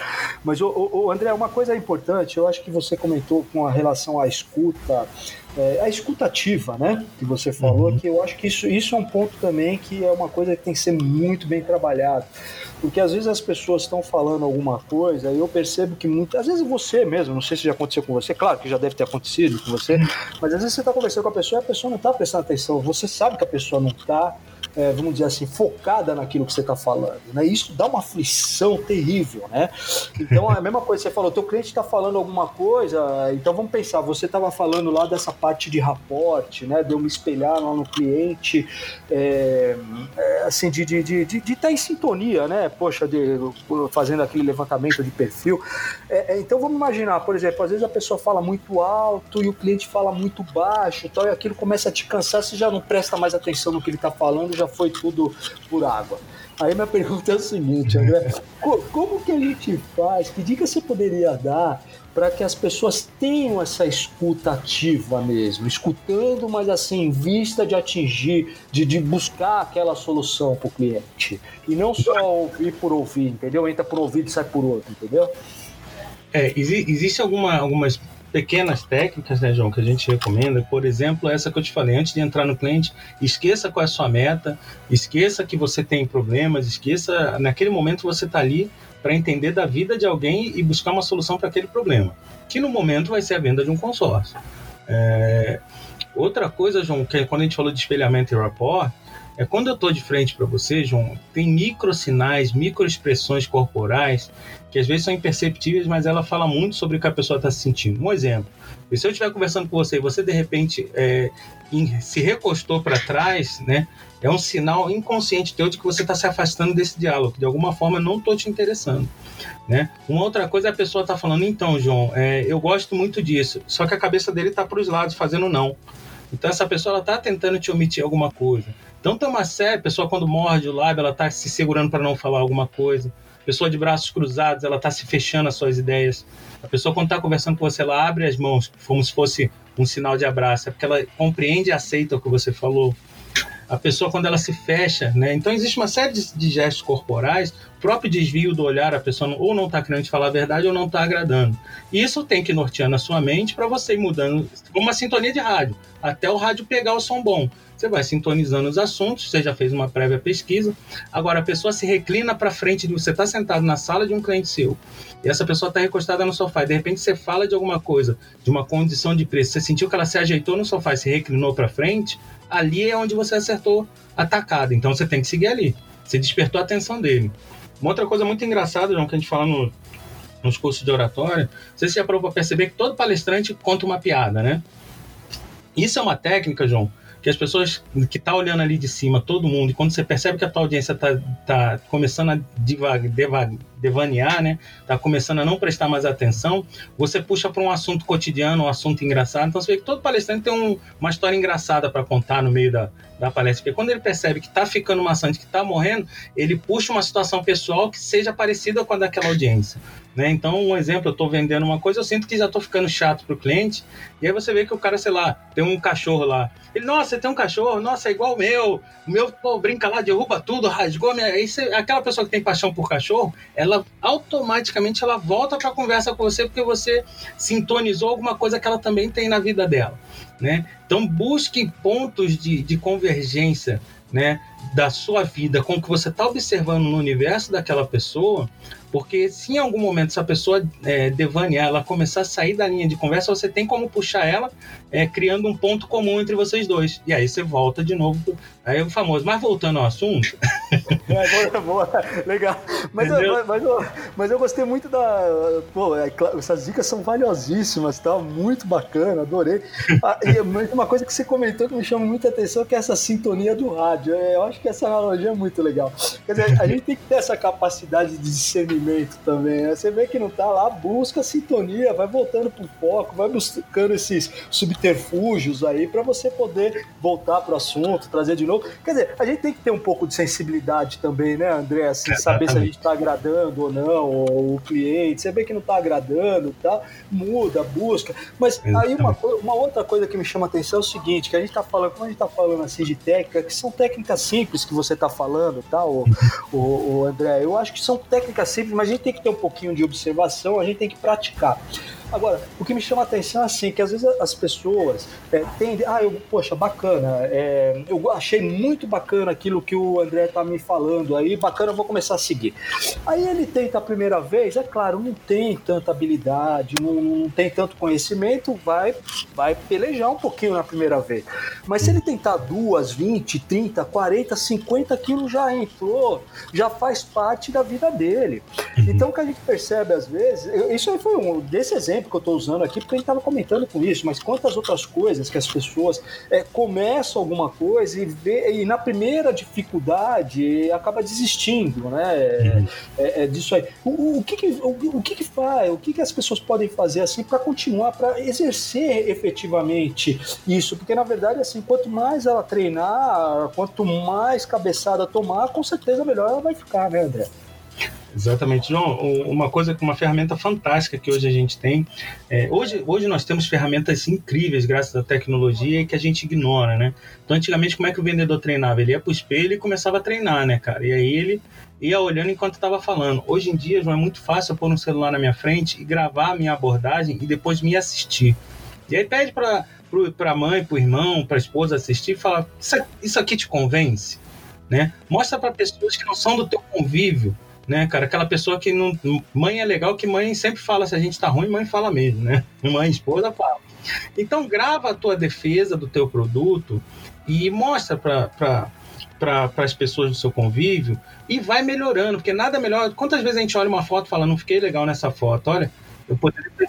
Mas, o, André, uma coisa importante, eu acho que você comentou com a relação à escuta, é, a escutativa, né? Que você falou, uhum. que eu acho que isso, isso é um ponto também que é uma coisa que tem que ser muito bem trabalhado. Porque às vezes as pessoas estão falando alguma coisa e eu percebo que muitas às vezes você mesmo, não sei se já aconteceu com você, claro que já deve ter acontecido com você, mas às vezes você está conversando com a pessoa e a pessoa não está prestando atenção, você sabe que a pessoa não está é, vamos dizer assim, focada naquilo que você está falando. Né? Isso dá uma aflição terrível, né? Então, é a mesma coisa, você falou, teu cliente está falando alguma coisa, então vamos pensar, você estava falando lá dessa parte de raporte, né? De eu me espelhar lá no cliente, é, é, assim, de estar de, de, de, tá em sintonia, né? Poxa, de, fazendo aquele levantamento de perfil. É, é, então, vamos imaginar, por exemplo, às vezes a pessoa fala muito alto e o cliente fala muito baixo, tal, e aquilo começa a te cansar, você já não presta mais atenção no que ele está falando, já foi tudo por água. Aí minha pergunta é o seguinte, André, como que a gente faz? Que dica você poderia dar para que as pessoas tenham essa escuta ativa mesmo, escutando, mas assim, em vista de atingir, de, de buscar aquela solução para o cliente. E não só ouvir por ouvir, entendeu? Entra por ouvido e sai por outro, entendeu? É, existe alguma, algumas pequenas técnicas, né, João, que a gente recomenda. Por exemplo, essa que eu te falei, antes de entrar no cliente, esqueça qual é a sua meta, esqueça que você tem problemas, esqueça, naquele momento você está ali para entender da vida de alguém e buscar uma solução para aquele problema, que no momento vai ser a venda de um consórcio. É... Outra coisa, João, que é quando a gente falou de espelhamento e rapport, é quando eu estou de frente para você, João, tem micro sinais, micro expressões corporais que às vezes são imperceptíveis, mas ela fala muito sobre o que a pessoa está se sentindo. Um exemplo: se eu estiver conversando com você e você de repente é, se recostou para trás, né? É um sinal inconsciente teu de que você está se afastando desse diálogo, de alguma forma não estou te interessando. Né? Uma outra coisa é a pessoa está falando, então, João, é, eu gosto muito disso, só que a cabeça dele está para os lados, fazendo não. Então essa pessoa está tentando te omitir alguma coisa. Então tem uma série, a pessoa quando morde o lábio, ela está se segurando para não falar alguma coisa. Pessoa de braços cruzados, ela está se fechando as suas ideias. A pessoa quando está conversando com você, ela abre as mãos como se fosse um sinal de abraço, é porque ela compreende e aceita o que você falou a pessoa quando ela se fecha, né? Então existe uma série de, gestos corporais, próprio desvio do olhar, a pessoa ou não está querendo te falar a verdade ou não está agradando. Isso tem que nortear na sua mente para você ir mudando, como uma sintonia de rádio, até o rádio pegar o som bom. Você vai sintonizando os assuntos, você já fez uma prévia pesquisa. Agora, a pessoa se reclina para frente de você, está sentado na sala de um cliente seu, e essa pessoa está recostada no sofá, e de repente você fala de alguma coisa, de uma condição de preço, você sentiu que ela se ajeitou no sofá e se reclinou para frente, ali é onde você acertou a tacada. Então você tem que seguir ali. Você despertou a atenção dele. Uma outra coisa muito engraçada, João, que a gente fala no, nos cursos de oratória, você já para perceber que todo palestrante conta uma piada, né? Isso é uma técnica, João, que as pessoas que tá olhando ali de cima, todo mundo, e quando você percebe que a tua audiência tá, tá começando a divag, devag, devanear, né? Tá começando a não prestar mais atenção, você puxa para um assunto cotidiano, um assunto engraçado. Então você vê que todo palestrante tem um, uma história engraçada para contar no meio da, da palestra. Porque quando ele percebe que tá ficando maçante, que tá morrendo, ele puxa uma situação pessoal que seja parecida com a daquela audiência. Né? Então, um exemplo, eu estou vendendo uma coisa, eu sinto que já estou ficando chato para o cliente, e aí você vê que o cara, sei lá, tem um cachorro lá. Ele, nossa, você tem um cachorro? Nossa, é igual o meu. O meu, pô, brinca lá, derruba tudo, rasgou minha... Aí você, aquela pessoa que tem paixão por cachorro, ela automaticamente ela volta para a conversa com você porque você sintonizou alguma coisa que ela também tem na vida dela. Né? Então, busque pontos de, de convergência né, da sua vida com o que você está observando no universo daquela pessoa porque se em algum momento essa pessoa é, devanear, ela começar a sair da linha de conversa, você tem como puxar ela, é, criando um ponto comum entre vocês dois. E aí você volta de novo. Aí o famoso. Mas voltando ao assunto. É, boa, boa, legal. Mas eu, mas, eu, mas eu gostei muito da. Pô, é, essas dicas são valiosíssimas, tá? Muito bacana, adorei. Ah, e uma coisa que você comentou que me chama muita atenção que é essa sintonia do rádio. É, eu acho que essa analogia é muito legal. Quer dizer, a gente tem que ter essa capacidade de discernimento também. Né? Você vê que não tá lá, busca sintonia, vai voltando pro foco, vai buscando esses subterfúgios aí para você poder voltar pro assunto, trazer de novo. Quer dizer, a gente tem que ter um pouco de sensibilidade também, né, André? Assim, saber se a gente tá agradando ou não, ou o cliente. Você vê que não tá agradando, tá? Muda, busca. Mas aí uma, uma outra coisa que me chama a atenção é o seguinte, que a gente tá falando, quando a gente tá falando assim de técnica, que são técnicas simples que você tá falando, tá, o, o, o André? Eu acho que são técnicas simples mas a gente tem que ter um pouquinho de observação, a gente tem que praticar. Agora, o que me chama a atenção é assim, que às vezes as pessoas é, tendem, ah, eu, poxa, bacana, é, eu achei muito bacana aquilo que o André tá me falando aí, bacana, eu vou começar a seguir. Aí ele tenta a primeira vez, é claro, não tem tanta habilidade, não, não tem tanto conhecimento, vai, vai pelejar um pouquinho na primeira vez. Mas se ele tentar duas, 20, 30, 40, 50, aquilo já entrou, já faz parte da vida dele. Uhum. Então o que a gente percebe às vezes, isso aí foi um desse exemplo exemplo que eu estou usando aqui porque a gente estava comentando com isso, mas quantas outras coisas que as pessoas é, começam alguma coisa e, vê, e na primeira dificuldade acaba desistindo, né? É, é, é disso aí. O, o, que, que o, o, que, que faz? O que, que as pessoas podem fazer assim para continuar, para exercer efetivamente isso? Porque na verdade, assim, quanto mais ela treinar, quanto mais cabeçada tomar, com certeza melhor ela vai ficar, né, André? Exatamente, João. Uma coisa, uma ferramenta fantástica que hoje a gente tem. É, hoje, hoje nós temos ferramentas incríveis graças à tecnologia que a gente ignora, né? Então, antigamente, como é que o vendedor treinava? Ele ia para o espelho e começava a treinar, né, cara? E aí ele ia olhando enquanto estava falando. Hoje em dia, João, é muito fácil eu pôr um celular na minha frente e gravar a minha abordagem e depois me assistir. E aí pede para para a mãe, para o irmão, para a esposa assistir e fala: isso, isso aqui te convence? Né? Mostra para pessoas que não são do teu convívio né, cara? Aquela pessoa que não. Mãe é legal que mãe sempre fala, se a gente tá ruim, mãe fala mesmo, né? Mãe, esposa fala. Então grava a tua defesa do teu produto e mostra para para as pessoas do seu convívio e vai melhorando, porque nada melhor. Quantas vezes a gente olha uma foto e fala, não fiquei legal nessa foto? Olha, eu poderia ter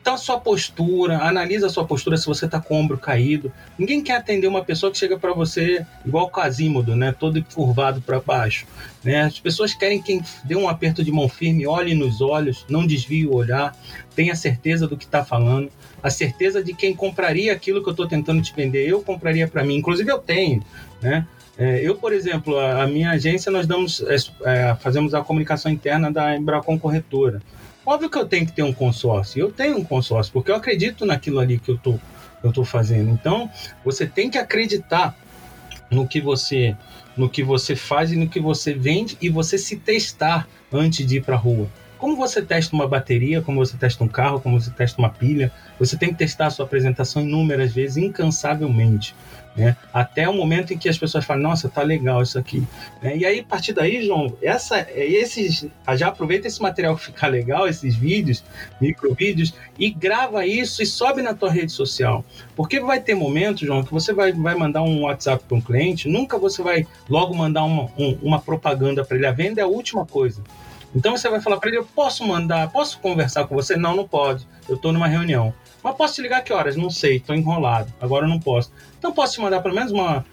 então, a sua postura, analisa a sua postura se você está com o ombro caído. Ninguém quer atender uma pessoa que chega para você igual o Quasímodo, né? Todo curvado para baixo. Né? As pessoas querem quem dê um aperto de mão firme, olhe nos olhos, não desvie o olhar, tenha certeza do que está falando, a certeza de quem compraria aquilo que eu estou tentando te vender. Eu compraria para mim, inclusive eu tenho, né? É, eu, por exemplo, a, a, minha agência, nós damos, é, é fazemos a comunicação interna da Embracon Corretora. Óbvio que eu tenho que ter um consórcio. Eu tenho um consórcio, porque eu acredito naquilo ali que eu tô, eu tô fazendo. Então, você tem que acreditar no que você no que você faz e no que você vende e você se testar antes de ir para a rua. Como você testa uma bateria, como você testa um carro, como você testa uma pilha, você tem que testar a sua apresentação inúmeras vezes, incansavelmente. Né? Até o momento em que as pessoas falam, nossa, tá legal isso aqui. Né? E aí, a partir daí, João, essa, esses, já aproveita esse material que fica legal, esses vídeos, microvídeos, e grava isso e sobe na tua rede social. Porque vai ter momentos, João, que você vai, vai mandar um WhatsApp para um cliente, nunca você vai logo mandar uma, um, uma propaganda para ele. A venda é a última coisa. Então você vai falar para ele: eu posso mandar, posso conversar com você? Não, não pode. Eu estou numa reunião. Mas posso te ligar que horas? Não sei, estou enrolado. Agora eu não posso. Então posso te mandar pelo menos uma,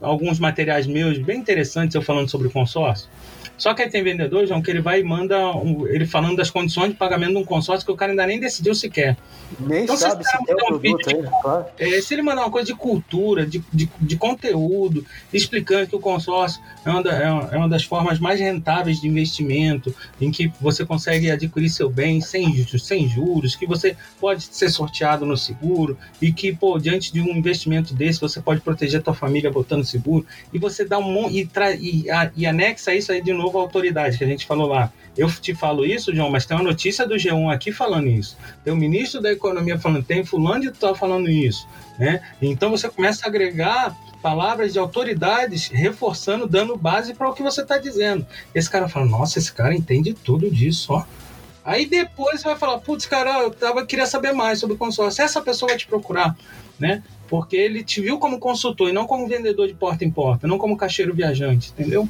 alguns materiais meus bem interessantes eu falando sobre o consórcio? Só que aí tem vendedor, João, que ele vai e manda um, ele falando das condições de pagamento de um consórcio que o cara ainda nem decidiu sequer. Nem então, sabe se, se quer produto aí, claro. é, Se ele mandar uma coisa de cultura, de, de, de, conteúdo, explicando que o consórcio é uma, da, é uma das formas mais rentáveis de investimento, em que você consegue adquirir seu bem sem, sem juros, que você pode ser sorteado no seguro e que, pô, diante de um investimento desse, você pode proteger a tua família botando seguro e você dá um e, tra, e, a, e anexa isso aí de novo novo autoridade, que a gente falou lá. Eu te falo isso, João, mas tem uma notícia do G1 aqui falando isso. Tem o ministro da Economia falando, tem fulano de tal falando isso. Né? Então você começa a agregar palavras de autoridades reforçando, dando base para o que você está dizendo. Esse cara fala, nossa, esse cara entende tudo disso, ó. Aí depois você vai falar, putz, cara, eu tava, queria saber mais sobre o consórcio. Essa pessoa vai te procurar, né? Porque ele te viu como consultor e não como vendedor de porta em porta, não como caixeiro viajante, entendeu?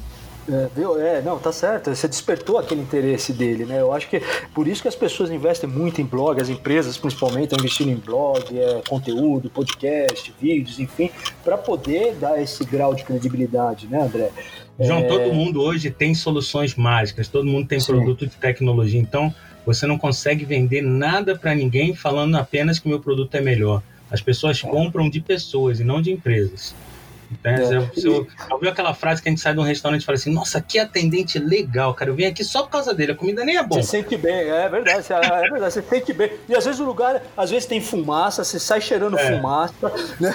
É, viu? É, não, tá certo. Você despertou aquele interesse dele, né? Eu acho que por isso que as pessoas investem muito em blog, as empresas principalmente estão investindo em blog, é, conteúdo, podcast, vídeos, enfim, para poder dar esse grau de credibilidade, né, André? João, é... todo mundo hoje tem soluções mágicas, todo mundo tem Sim. produto de tecnologia, então você não consegue vender nada para ninguém falando apenas que o meu produto é melhor. As pessoas é. compram de pessoas e não de empresas. Né? É. Você, ouviu aquela frase que a gente sai de um restaurante e fala assim: Nossa, que atendente legal, cara. Eu vim aqui só por causa dele, a comida nem é boa. Você sente bem, é verdade, é, é verdade, você sente bem. E às vezes o lugar, às vezes tem fumaça, você sai cheirando é. fumaça. Né?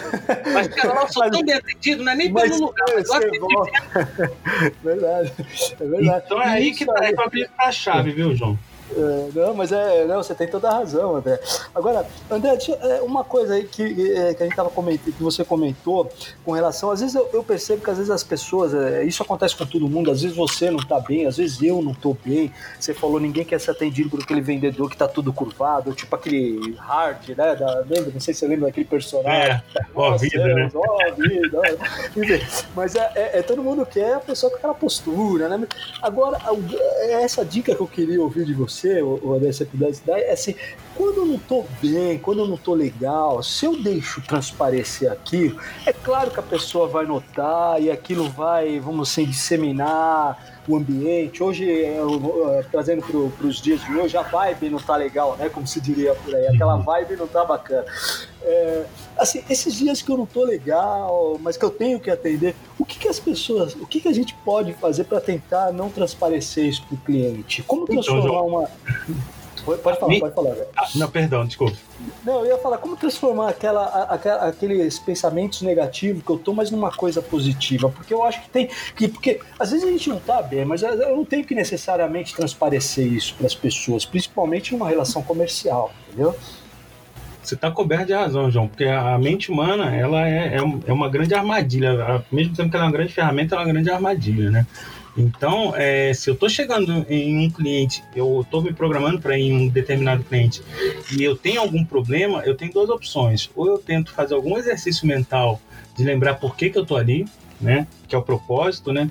Mas, cara, lá eu sou tão bem atendido, não é nem pelo lugar, mas eu Verdade, é verdade. Então é aí que tá, é pra abrir a chave, viu, João? É, não, mas é, não, você tem toda a razão, André. Agora, André, é, uma coisa aí que, é, que a gente tava comentando, que você comentou com relação, às vezes eu, eu percebo que às vezes as pessoas, é, isso acontece com todo mundo, às vezes você não tá bem, às vezes eu não tô bem. Você falou, ninguém quer ser atendido por aquele vendedor que tá tudo curvado, tipo aquele hard, né? Da, lembra? Não sei se você lembra daquele personagem. É, ó vida, né? Ó vida. mas é, é, é, todo mundo quer a pessoa com aquela postura, né? Agora, essa dica que eu queria ouvir de você você, o André, se pudesse dar, é assim, quando eu não tô bem, quando eu não tô legal, se eu deixo transparecer aquilo, é claro que a pessoa vai notar e aquilo vai, vamos assim, disseminar o ambiente. Hoje, eu, trazendo para os dias de hoje, a vibe não tá legal, né? Como se diria por aí, aquela uhum. vibe não tá bacana. É, assim, esses dias que eu não tô legal, mas que eu tenho que atender, o que, que as pessoas, o que, que a gente pode fazer para tentar não transparecer isso para o cliente? Como então, transformar uma. Pode falar, pode falar. Ah, não, perdão, desculpa. Não, eu ia falar como transformar aquela, aquela, aqueles pensamentos negativos que eu tô, mas numa coisa positiva. Porque eu acho que tem. Que, porque às vezes a gente não tá bem, mas eu não tenho que necessariamente transparecer isso para as pessoas, principalmente numa relação comercial, entendeu? Você está coberto de razão, João, porque a mente humana ela é, é, é uma grande armadilha. Ao mesmo tempo que ela é uma grande ferramenta, ela é uma grande armadilha, né? Então, é, se eu estou chegando em um cliente, eu estou me programando para ir em um determinado cliente e eu tenho algum problema, eu tenho duas opções. Ou eu tento fazer algum exercício mental de lembrar por que, que eu estou ali, né? Que é o propósito, né?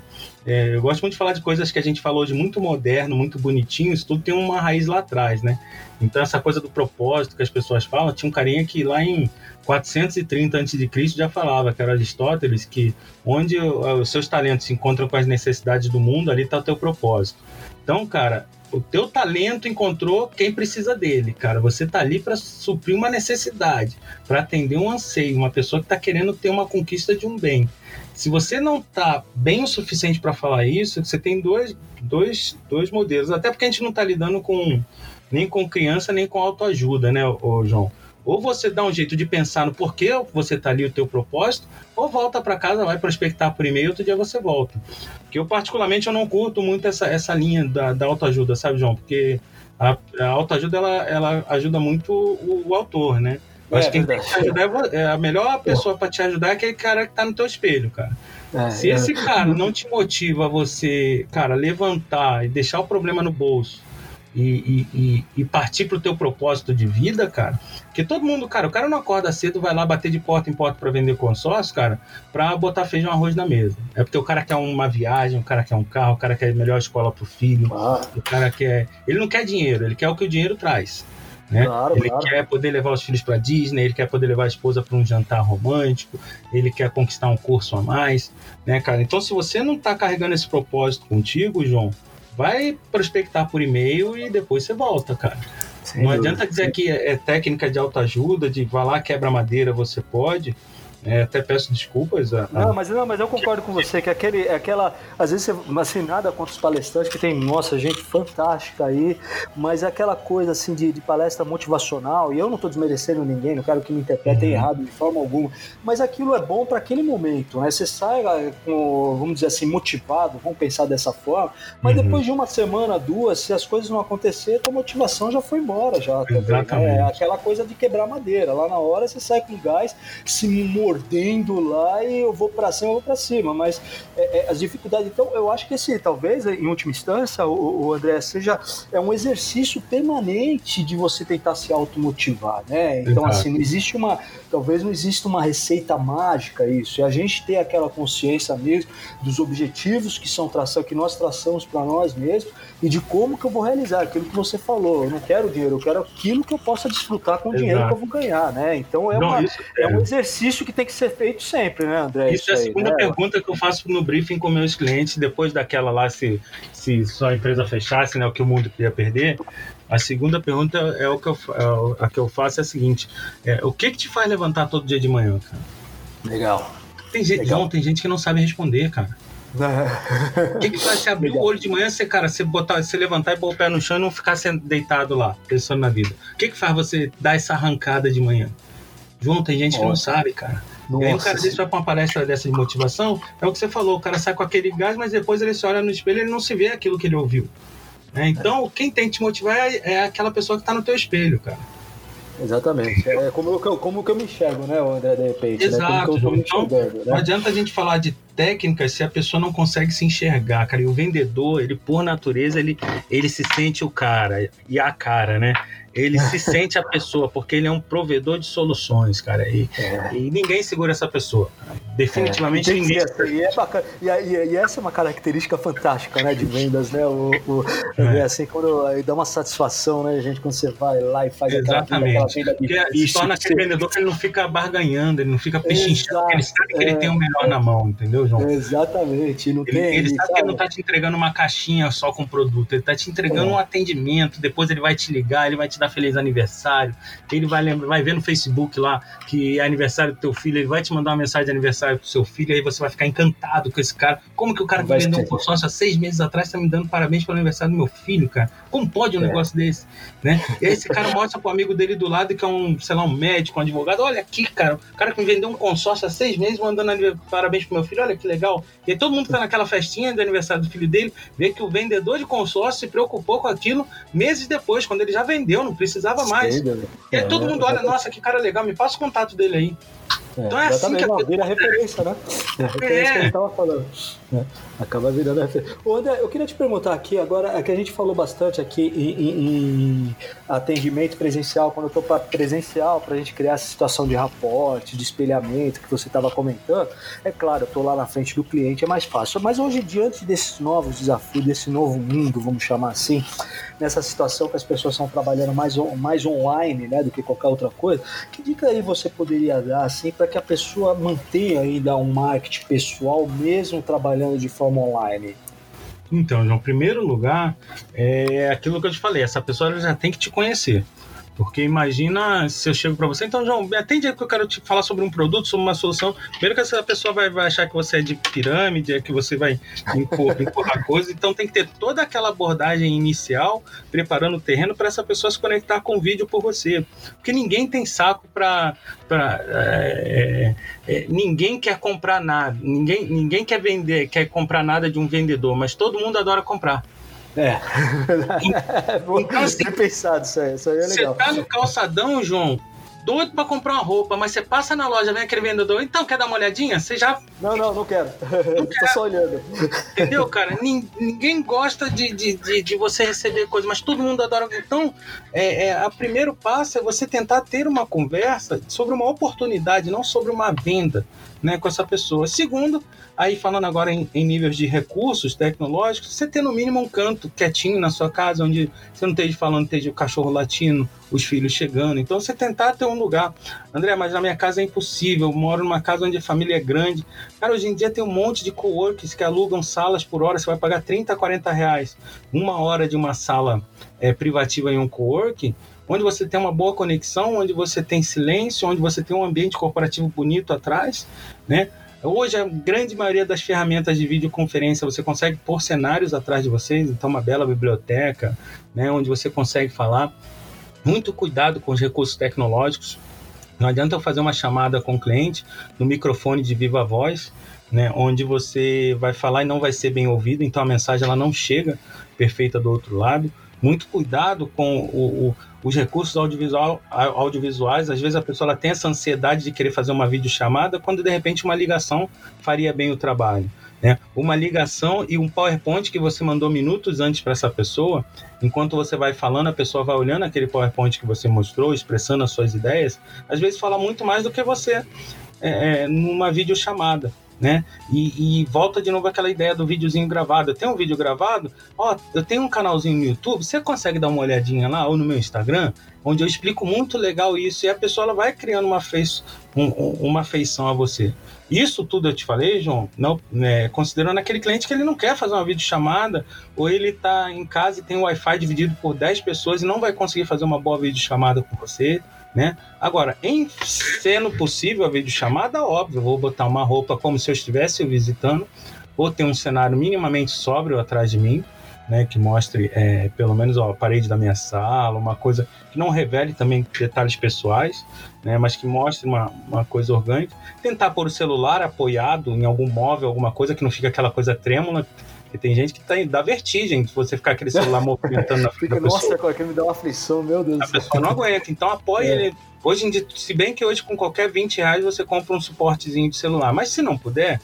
É, eu gosto muito de falar de coisas que a gente falou de muito moderno, muito bonitinho, isso tudo tem uma raiz lá atrás, né? Então essa coisa do propósito que as pessoas falam, tinha um carinha que lá em 430 a.C. já falava, que era Aristóteles, que onde os seus talentos se encontram com as necessidades do mundo, ali está o teu propósito. Então, cara, o teu talento encontrou quem precisa dele, cara. Você tá ali para suprir uma necessidade, para atender um anseio, uma pessoa que tá querendo ter uma conquista de um bem. Se você não tá bem o suficiente para falar isso, você tem dois, dois, dois modelos. Até porque a gente não tá lidando com nem com criança, nem com autoajuda, né, ô, João? Ou você dá um jeito de pensar no porquê você está ali, o teu propósito, ou volta para casa, vai prospectar por e-mail, outro dia você volta. Porque eu, particularmente, eu não curto muito essa, essa linha da, da autoajuda, sabe, João? Porque a, a autoajuda, ela, ela ajuda muito o, o autor, né? Eu é, acho que quem tem que te ajudar é, é a melhor pessoa para te ajudar é aquele cara que está no teu espelho, cara. É, Se esse é. cara não te motiva a você, cara, levantar e deixar o problema no bolso, e, e, e partir para o teu propósito de vida, cara. Porque todo mundo, cara, o cara não acorda cedo, vai lá bater de porta em porta para vender consórcio, cara, para botar feijão arroz na mesa. É porque o cara quer uma viagem, o cara quer um carro, o cara quer a melhor escola para o filho, ah. o cara quer. Ele não quer dinheiro, ele quer o que o dinheiro traz. Né? Claro, ele claro. quer poder levar os filhos para Disney, ele quer poder levar a esposa para um jantar romântico, ele quer conquistar um curso a mais, né, cara? Então, se você não está carregando esse propósito contigo, João, vai prospectar por e-mail e depois você volta, cara. Sem não dúvida. adianta dizer que é técnica de autoajuda, de vá lá, quebra madeira, você pode. É, até peço desculpas. A, a... Não, mas não, mas eu concordo com você que aquele, é aquela, às vezes, você, assim, nada contra os palestrantes que tem, nossa, gente fantástica aí, mas é aquela coisa assim de, de palestra motivacional. E eu não estou desmerecendo ninguém, não quero que me interpretem uhum. errado de forma alguma, mas aquilo é bom para aquele momento, né? Você sai ah, com, vamos dizer assim, motivado, vamos pensar dessa forma. Mas uhum. depois de uma semana, duas, se as coisas não acontecer, tua motivação já foi embora, já. Também, né? É aquela coisa de quebrar madeira. Lá na hora você sai com gás, se mordendo lá e eu vou para cima, eu vou para cima. Mas é, é, as dificuldades. Então, eu acho que esse, talvez, em última instância, o, o, André, seja é um exercício permanente de você tentar se automotivar, né? Então, Exato. assim, não existe uma. Talvez não exista uma receita mágica isso. E a gente ter aquela consciência mesmo dos objetivos que são traçados, que nós traçamos para nós mesmos e de como que eu vou realizar aquilo que você falou. Eu não quero dinheiro, eu quero aquilo que eu possa desfrutar com o dinheiro que eu vou ganhar, né? Então é, não, uma, é, é um exercício que tem que ser feito sempre, né, André? Isso, isso é a segunda né? pergunta que eu faço no briefing com meus clientes, depois daquela lá, se, se sua empresa fechasse, né, o que o mundo queria perder. A segunda pergunta é o que eu, é a que eu faço é a seguinte: é, o que que te faz levantar todo dia de manhã, cara? Legal. Tem gente, Legal. Não, tem gente que não sabe responder, cara. O que, que faz você abrir o olho de manhã, você, cara, você, botar, você levantar e pôr o pé no chão e não ficar deitado lá, pensando na vida? O que, que faz você dar essa arrancada de manhã? João, tem gente Nossa. que não sabe, cara. Nossa. E aí o cara desse vai pra uma palestra dessa de motivação, é o que você falou, o cara sai com aquele gás, mas depois ele se olha no espelho e ele não se vê aquilo que ele ouviu. É, então, é. quem tem que te motivar é, é aquela pessoa que está no teu espelho, cara. Exatamente. É como eu, como que eu me enxergo, né, André, de repente. Exato. Né? Então, né? não adianta a gente falar de técnicas se a pessoa não consegue se enxergar, cara. E o vendedor, ele, por natureza, ele, ele se sente o cara e a cara, né? Ele se sente a pessoa, porque ele é um provedor de soluções, cara. E, é. e ninguém segura essa pessoa. Definitivamente é. ninguém. Assim, e, é bacana. E, e, e, essa é uma característica fantástica, né, de vendas, né? O, o é. assim, quando dá uma satisfação, né, gente, quando você vai lá e faz Exatamente. aquela, venda Porque se torna aquele vendedor que ele não fica barganhando, ele não fica pechinchando, ele sabe que ele tem o melhor na mão, entendeu, João? Exatamente. Não ele, tem, ele sabe, sabe, que ele não tá te entregando uma caixinha só com produto, ele tá te entregando é. um atendimento, depois ele vai te ligar, ele vai te dar feliz aniversário, ele vai lembrar, vai ver no Facebook lá que é aniversário do teu filho, ele vai te mandar uma mensagem de aniversário pro seu filho, aí você vai ficar encantado com esse cara. Como que o cara que vendeu um consórcio há seis meses atrás está me dando parabéns pelo aniversário do meu filho, cara? Como pode um é. negócio desse? Né? E aí esse cara mostra pro amigo dele do lado que é um, sei lá, um médico, um advogado, olha aqui, cara, o cara que me vendeu um consórcio há seis meses mandando parabéns pro meu filho, olha que legal. E aí todo mundo tá naquela festinha do aniversário do filho dele, vê que o vendedor de consórcio se preocupou com aquilo meses depois, quando ele já vendeu, não precisava mais. Sei, e aí todo mundo olha, nossa, que cara legal, me passa o contato dele aí. É, então é assim que a vira referência, né? É a referência é. que a gente tava falando. Né? Acaba virando referência. Ô, André, eu queria te perguntar aqui, agora, é que a gente falou bastante aqui em, em, em atendimento presencial, quando eu estou para presencial, para a gente criar essa situação de raporte, de espelhamento que você estava comentando. É claro, eu estou lá na frente do cliente, é mais fácil. Mas hoje, diante desses novos desafios, desse novo mundo, vamos chamar assim, nessa situação que as pessoas estão trabalhando mais, mais online né, do que qualquer outra coisa, que dica aí você poderia dar assim para que a pessoa mantenha ainda um marketing pessoal, mesmo trabalhando de forma online? Então, em primeiro lugar, é aquilo que eu te falei, essa pessoa já tem que te conhecer. Porque imagina se eu chego para você, então, João, me atende aí que eu quero te falar sobre um produto, sobre uma solução. Primeiro que essa pessoa vai, vai achar que você é de pirâmide, é que você vai empurrar, empurrar coisas. Então tem que ter toda aquela abordagem inicial, preparando o terreno para essa pessoa se conectar com o vídeo por você. Porque ninguém tem saco para. É, é, é, ninguém quer comprar nada, ninguém, ninguém quer vender, quer comprar nada de um vendedor, mas todo mundo adora comprar. É. então, assim, pensado isso aí, isso aí é legal. Você tá no calçadão, João, doido para comprar uma roupa, mas você passa na loja, vem aquele vendedor, então quer dar uma olhadinha? Você já. Não, não, não quero. Não Tô só olhando. Entendeu, cara? Ninguém gosta de, de, de, de, você receber coisa, mas todo mundo adora. Então, é, é, a primeiro passo é você tentar ter uma conversa sobre uma oportunidade, não sobre uma venda né, com essa pessoa. Segundo, aí falando agora em, em, níveis de recursos tecnológicos, você ter no mínimo um canto quietinho na sua casa, onde você não esteja falando, esteja o cachorro latindo, os filhos chegando. Então você tentar ter um lugar. André, mas na minha casa é impossível. Eu moro numa casa onde a família é grande. Cara, hoje em dia tem um monte de coworkers que alugam salas por hora. Você vai pagar 30, 40 reais. Uma hora de uma sala é, privativa em um coworking onde você tem uma boa conexão, onde você tem silêncio, onde você tem um ambiente corporativo bonito atrás, né? Hoje, a grande maioria das ferramentas de videoconferência você consegue pôr cenários atrás de vocês, então, uma bela biblioteca, né, onde você consegue falar. Muito cuidado com os recursos tecnológicos. Não adianta eu fazer uma chamada com o cliente no microfone de viva voz, né, onde você vai falar e não vai ser bem ouvido, então a mensagem ela não chega perfeita do outro lado. Muito cuidado com o, o os recursos audiovisual, audiovisuais, às vezes a pessoa tem essa ansiedade de querer fazer uma videochamada, quando de repente uma ligação faria bem o trabalho. Né? Uma ligação e um PowerPoint que você mandou minutos antes para essa pessoa, enquanto você vai falando, a pessoa vai olhando aquele PowerPoint que você mostrou, expressando as suas ideias, às vezes fala muito mais do que você é, é numa videochamada né? E, e, volta de novo aquela ideia do videozinho gravado. Eu tenho um vídeo gravado, ó, eu tenho um canalzinho no YouTube, você consegue dar uma olhadinha lá, ou no meu Instagram, onde eu explico muito legal isso, e a pessoa ela vai criando uma, feição, um, uma feição a você. Isso tudo eu te falei, João, não, né, considerando aquele cliente que ele não quer fazer uma videochamada, ou ele está em casa e tem o Wi-Fi dividido por 10 pessoas e não vai conseguir fazer uma boa videochamada com você né? Agora, em sendo possível a videochamada, óbvio, vou botar uma roupa como se eu estivesse visitando, ou ter um cenário minimamente sóbrio atrás de mim, né, que mostre é, pelo menos ó, a parede da minha sala, uma coisa que não revele também detalhes pessoais, né, mas que mostre uma, uma coisa orgânica. Tentar pôr o celular apoiado em algum móvel, alguma coisa que não fique aquela coisa trêmula, porque tem gente que tá, dá vertigem se você ficar aquele celular movimentando na frente. Nossa, aquilo me dá uma aflição, meu Deus A pessoa não aguenta, então apoie é. ele. Hoje em dia, se bem que hoje com qualquer 20 reais você compra um suportezinho de celular, mas se não puder,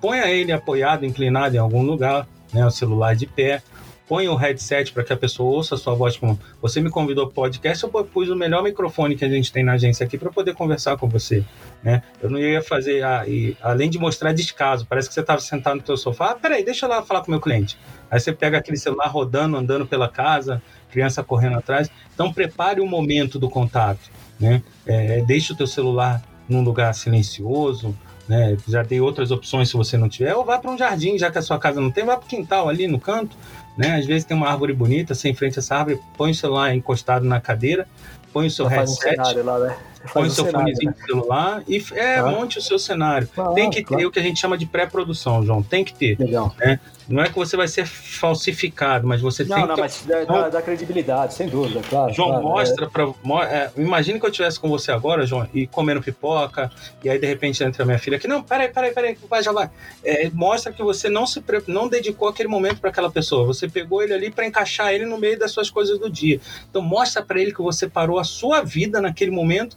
ponha ele apoiado, inclinado em algum lugar, né, o celular de pé, põe o headset para que a pessoa ouça a sua voz. Como você me convidou para o podcast, eu pus o melhor microfone que a gente tem na agência aqui para poder conversar com você. Né? Eu não ia fazer, e, além de mostrar descaso, parece que você estava sentado no teu sofá. Ah, peraí, deixa eu lá falar com o meu cliente. Aí você pega aquele celular rodando, andando pela casa, criança correndo atrás. Então prepare o momento do contato. Né? É, deixe o teu celular num lugar silencioso, né? Já dei outras opções se você não tiver, ou vá para um jardim, já que a sua casa não tem, vá para o quintal ali no canto, né? Às vezes tem uma árvore bonita, sem frente a essa árvore, põe o celular encostado na cadeira, põe o seu headset, um lá, né? Põe o seu cenário, fonezinho né? de celular e é, ah. monte o seu cenário. Ah, tem que claro. ter o que a gente chama de pré-produção, João. Tem que ter. Legal. Né? Não é que você vai ser falsificado, mas você não, tem não, que. Não, mas dá, dá, dá, credibilidade, sem dúvida, claro. João, claro, mostra é. para. É, imagine que eu estivesse com você agora, João, e comendo pipoca, e aí de repente entra minha filha aqui. Não, peraí, peraí, peraí, vai, já vai. É, mostra que você não se não dedicou aquele momento para aquela pessoa. Você Você pegou ele ali para encaixar ele no meio das suas coisas do dia. Então mostra para ele que você parou a sua vida naquele momento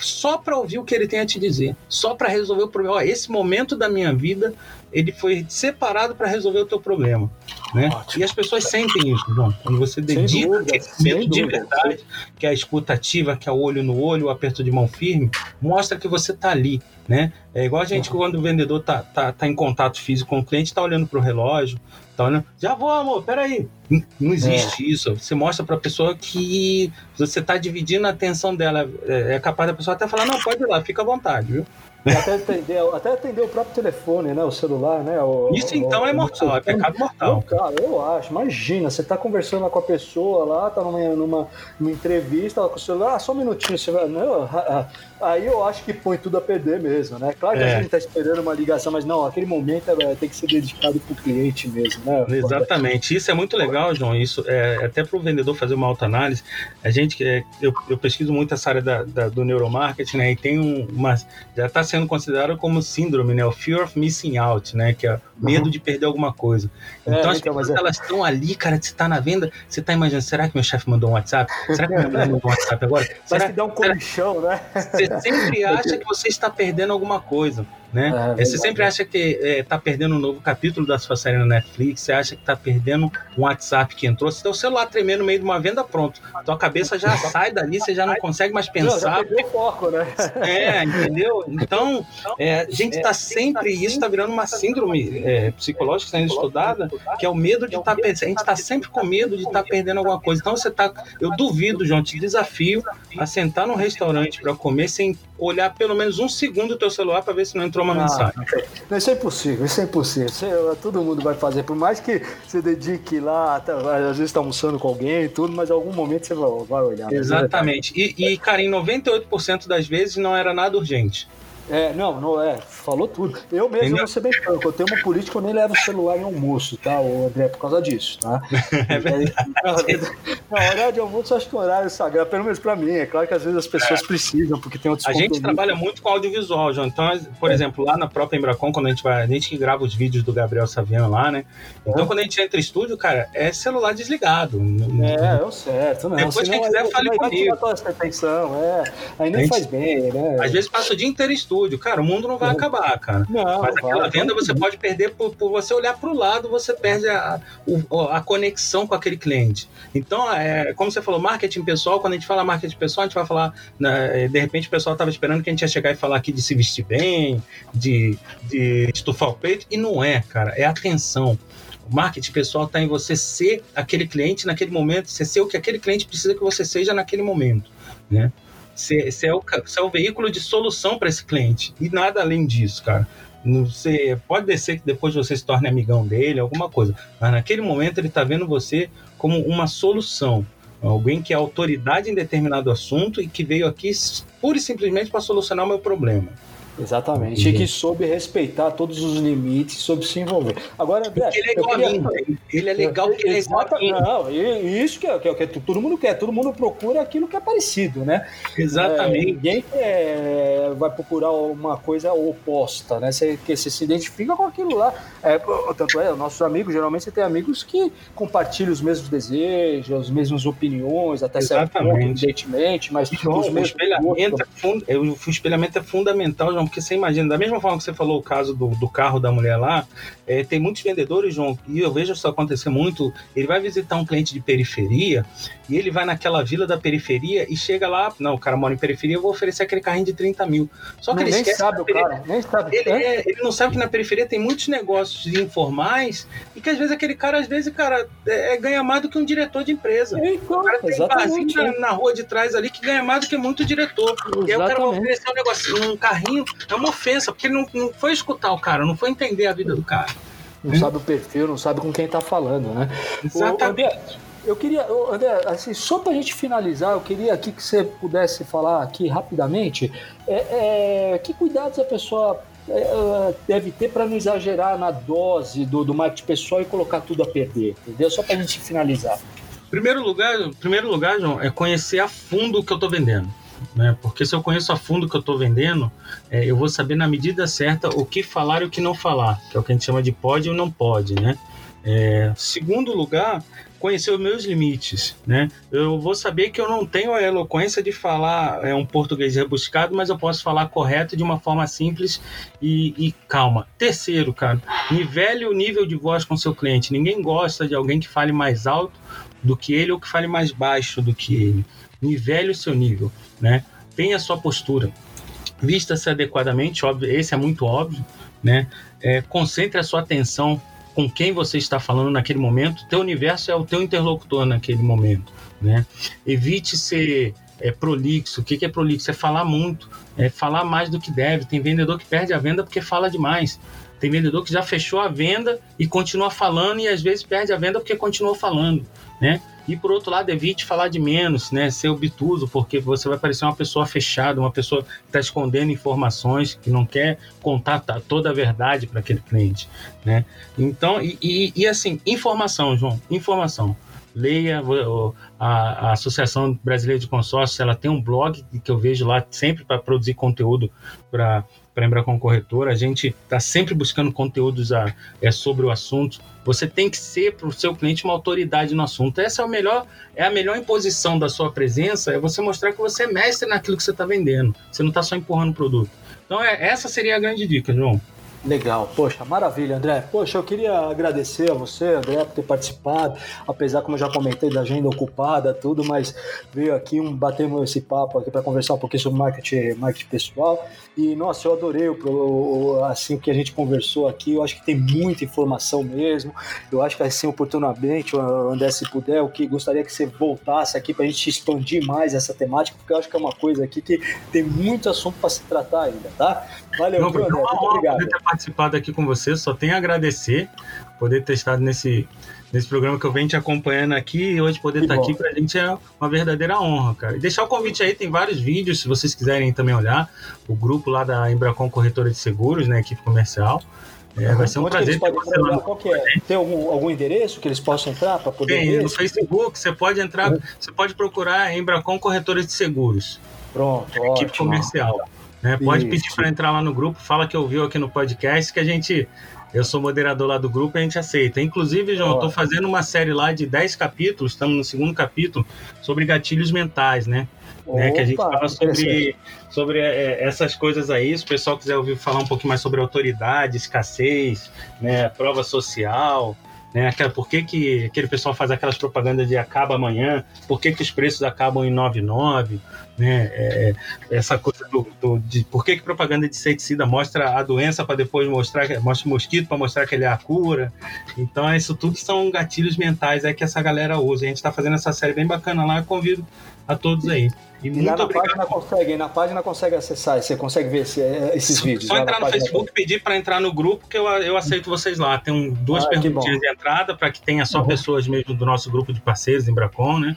só para ouvir o que ele tem a te dizer, só para resolver o problema. Ó, esse momento da minha vida ele foi separado para resolver o teu problema, né? E as pessoas sentem isso, João. Quando você dedica dúvida, de verdade, que é a escutativa, que é o olho no olho, o aperto de mão firme, mostra que você está ali, né? É igual a gente quando o vendedor tá, tá, tá em contato físico com o cliente, tá olhando pro relógio, tá olhando, já vou, amor, peraí. Não existe é. isso. Você mostra para a pessoa que você está dividindo a atenção dela. É, é capaz da pessoa até falar, não, pode ir lá, fica à vontade, viu? Até atender, até atender o próprio telefone, né? O celular, né? O, Isso então o, é mortal, é pecado mortal. cara, eu acho. Imagina, você tá conversando com a pessoa lá, tá numa, numa, numa entrevista, com o celular, ah, só um minutinho, você vai. Não, aí eu acho que põe tudo a perder mesmo, né? Claro que é. a gente tá esperando uma ligação, mas não, aquele momento é, tem que ser dedicado pro cliente mesmo, né? Exatamente. Isso é muito legal, João. Isso é até pro vendedor fazer uma autoanálise. A gente, é, eu, eu pesquiso muito essa área da, da, do neuromarketing, né? E tem um, uma. Já tá sendo considerado como síndrome, né? O fear of missing out, né? Que é medo uhum. de perder alguma coisa. É, então, é, as então, pessoas, é... elas estão ali, cara, você está na venda, você está imaginando, será que meu chefe mandou um WhatsApp? Será que minha mulher mandou um WhatsApp agora? Será, Vai te dar um comichão, né? Você sempre acha que você está perdendo alguma coisa né? É, você sempre acha que está é, perdendo um novo capítulo da sua série na Netflix, você acha que está perdendo um WhatsApp que entrou, se o celular tremer no meio de uma venda, pronto. Tua cabeça já sai dali, você já não consegue mais pensar. Não, foco, né? É, entendeu? Então, é, a gente está sempre, isso está virando uma síndrome é, psicológica sendo estudada, que é o medo de estar tá, a gente está sempre com medo de estar tá perdendo alguma coisa. Então você tá, eu duvido, João, te desafio a sentar num restaurante para comer sem olhar pelo menos um segundo o teu celular para ver se não entrou uma ah, mensagem. Não, isso é impossível, isso é impossível. Isso é, todo mundo vai fazer, por mais que você dedique lá, tá, às vezes está almoçando com alguém e tudo, mas em algum momento você vai, vai olhar. Exatamente. E, e, cara, em 98% das vezes não era nada urgente. É, não, não é. Falou tudo. Eu mesmo Ainda... vou ser bem franco. Eu tenho uma política, eu nem levo o celular em almoço, tá, o André, por causa disso, tá? É verdade. Não, horário de almoço eu acho que é um horário sagrado, pelo menos pra mim. É claro que às vezes as pessoas é. precisam, porque tem outros A gente trabalha muito com audiovisual, João. Então, por é. exemplo, lá na própria Embracon, quando a gente vai. A gente que grava os vídeos do Gabriel Saviano lá, né? Então, é. quando a gente entra em estúdio, cara, é celular desligado. É, é o certo, não. Depois, quem quiser, fale comigo. Atenção, é. Aí nem faz bem, né? Às vezes passa o dia inteiro em estúdio estúdio. Cara, o mundo não vai acabar, cara. Não, Mas aquela vai, venda você pode perder por, por você olhar para o lado, você perde a, a, conexão com aquele cliente. Então, é, como você falou, marketing pessoal, quando a gente fala marketing pessoal, a gente vai falar, né, de repente o pessoal estava esperando que a gente ia chegar e falar aqui de se vestir bem, de, de estufar o peito, e não é, cara, é atenção. O marketing pessoal está em você ser aquele cliente naquele momento, você ser o que aquele cliente precisa que você seja naquele momento, né? Você é, o, é o veículo de solução para esse cliente. E nada além disso, cara. Você pode ser que depois você se torne amigão dele, alguma coisa. Mas naquele momento ele está vendo você como uma solução. Alguém que é autoridade em determinado assunto e que veio aqui pura e simplesmente para solucionar o meu problema. Exatamente. E que soube respeitar todos os limites, soube se envolver. Agora, André, ele é igual queria... a mim. Ele é legal porque ele é igual a mim. Não, isso que é, que, é, que todo mundo quer. Todo mundo procura aquilo que é parecido, né? Exatamente. É, ninguém quer, vai procurar uma coisa oposta, né? Você, que você se identifica com aquilo lá. É, tanto é, nossos amigos, geralmente você tem amigos que compartilham os mesmos desejos, as mesmas opiniões, até certo ponto, evidentemente, mas João, os mesmos... O espelhamento, é o espelhamento é fundamental, João, porque você imagina, da mesma forma que você falou o caso do, do carro da mulher lá, é, tem muitos vendedores, João, e eu vejo isso acontecer muito. Ele vai visitar um cliente de periferia e ele vai naquela vila da periferia e chega lá, não, o cara mora em periferia, eu vou oferecer aquele carrinho de 30 mil. Só que não, ele nem sabe o cara, nem sabe. Ele, é, ele não sabe que na periferia tem muitos negócios informais e que às vezes aquele cara, às vezes, cara, é, é ganha mais do que um diretor de empresa. Então, o cara tem um na, na, rua de trás ali que ganha mais do que muito diretor. Exatamente. E aí o cara vai oferecer um negocinho, um carrinho, é uma ofensa, porque ele não, não foi escutar o cara, não foi entender a vida do cara. Não hum? sabe o perfil, não sabe com quem está falando, né? Exatamente. André, eu queria, André, assim, só para a gente finalizar, eu queria aqui que você pudesse falar aqui rapidamente é, é, que cuidados a pessoa é, é deve ter para não exagerar na dose do, do marketing pessoal e colocar tudo a perder, entendeu? Só para a gente finalizar. Primeiro lugar, primeiro lugar, João, é conhecer a fundo o que eu estou vendendo né? Porque se eu conheço a fundo o que eu estou vendendo, é, eu vou saber na medida certa o que falar e o que não falar, que é o que a gente chama de pode ou não pode, né? É, segundo lugar, conhecer os meus limites, né? Eu vou saber que eu não tenho a eloquência de falar é, um português rebuscado, mas eu posso falar correto de uma forma simples e, e calma. Terceiro, cara, nivele o nível de voz com seu cliente. Ninguém gosta de alguém que fale mais alto do que ele ou que fale mais baixo do que ele. Nivele o seu nível, né? Tenha sua postura. Vista-se adequadamente, óbvio, esse é muito óbvio, né? É, concentre a sua atenção com quem você está falando naquele momento. Teu universo é o teu interlocutor naquele momento, né? Evite ser é, prolixo. O que, que é prolixo? É falar muito, é falar mais do que deve. Tem vendedor que perde a venda porque fala demais. Tem vendedor que já fechou a venda e continua falando e às vezes perde a venda porque continua falando, né? E por outro lado, evite falar de menos, né? Ser obtuso, porque você vai parecer uma pessoa fechada, uma pessoa que está escondendo informações, que não quer contar toda a verdade para aquele cliente, né? Então, e, e, e assim, informação, João, informação leia a, a, Associação Brasileira de Consórcios, ela tem um blog que eu vejo lá sempre para produzir conteúdo para para Embracon Corretora. A gente está sempre buscando conteúdos a, é, sobre o assunto. Você tem que ser para o seu cliente uma autoridade no assunto. Essa é, o melhor, é a melhor imposição da sua presença, é você mostrar que você é mestre naquilo que você está vendendo. Você não está só empurrando o produto. Então, é, essa seria a grande dica, João. Legal, poxa, maravilha, André. Poxa, eu queria agradecer a você, André, por ter participado, apesar, como eu já comentei, da agenda ocupada, tudo, mas veio aqui um batemos esse papo aqui para conversar um pouquinho sobre marketing, marketing pessoal. E nossa, eu adorei o, o, assim o que a gente conversou aqui. Eu acho que tem muita informação mesmo. Eu acho que assim, oportunamente, André, se puder, eu que gostaria que você voltasse aqui para a gente expandir mais essa temática, porque eu acho que é uma coisa aqui que tem muito assunto para se tratar ainda, tá? Valeu, Não, André, muito obrigado participado aqui com você, só tenho a agradecer poder ter estado nesse, nesse programa que eu venho te acompanhando aqui e hoje poder que estar bom. aqui pra gente é uma verdadeira honra, cara. E deixar o convite aí, tem vários vídeos, se vocês quiserem também olhar, o grupo lá da Embracon Corretora de Seguros, né, equipe comercial. É. Vai ser um Onde prazer ter lá. Qual que é? Tem algum, algum endereço que eles possam entrar para poder Tem, ver? no Facebook você pode entrar, uhum. você pode procurar Embracon Corretora de Seguros. Pronto, Equipe ótimo. comercial. Né? Pode Isso. pedir para entrar lá no grupo, fala que ouviu aqui no podcast, que a gente. Eu sou moderador lá do grupo e a gente aceita. Inclusive, João, estou fazendo uma série lá de 10 capítulos, estamos no segundo capítulo, sobre gatilhos mentais, né? né? Que a gente fala sobre, sobre é, essas coisas aí. Se o pessoal quiser ouvir falar um pouquinho mais sobre autoridade, escassez, né? prova social, né? Por que, que aquele pessoal faz aquelas propagandas de acaba amanhã? Por que, que os preços acabam em 99? Né? É, essa coisa do, do, de por que, que propaganda de inseticida mostra a doença para depois mostrar mostra o mosquito para mostrar que ele é a cura. Então, isso tudo são gatilhos mentais é que essa galera usa. A gente está fazendo essa série bem bacana lá, eu convido a todos aí. E, e muito na obrigado. página consegue, na página consegue acessar, você consegue ver esse, é, esses só, vídeos. Só entrar no Facebook e pedir para entrar no grupo que eu, eu aceito vocês lá. Tem um, duas ah, perguntinhas de entrada para que tenha só uhum. pessoas mesmo do nosso grupo de parceiros em Bracon, né?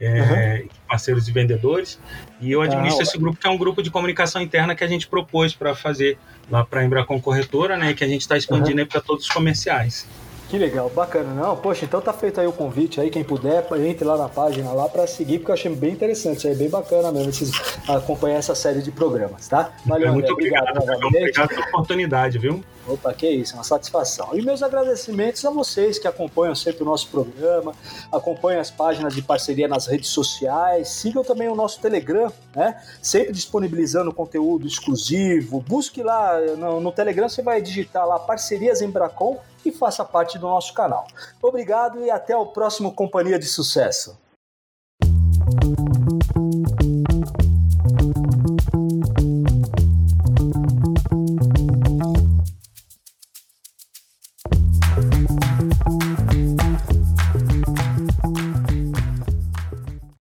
É, uhum. parceiros e vendedores. E eu administro ah, esse grupo, que é um grupo de comunicação interna que a gente propôs para fazer lá para a Embracon Corretora, né? Que a gente está expandindo uhum. para todos os comerciais. Que legal, bacana. Não, poxa, então tá feito aí o convite aí, quem puder, entre lá na página lá para seguir, porque eu achei bem interessante, é bem bacana mesmo vocês acompanhar essa série de programas, tá? Valeu, Muito André, obrigado, obrigado, obrigado pela oportunidade, viu? Opa, que isso, uma satisfação. E meus agradecimentos a vocês que acompanham sempre o nosso programa, acompanham as páginas de parceria nas redes sociais, sigam também o nosso Telegram, né? Sempre disponibilizando conteúdo exclusivo. Busque lá no, no Telegram, você vai digitar lá Parcerias em Bracon e faça parte do nosso canal. Obrigado e até o próximo Companhia de Sucesso.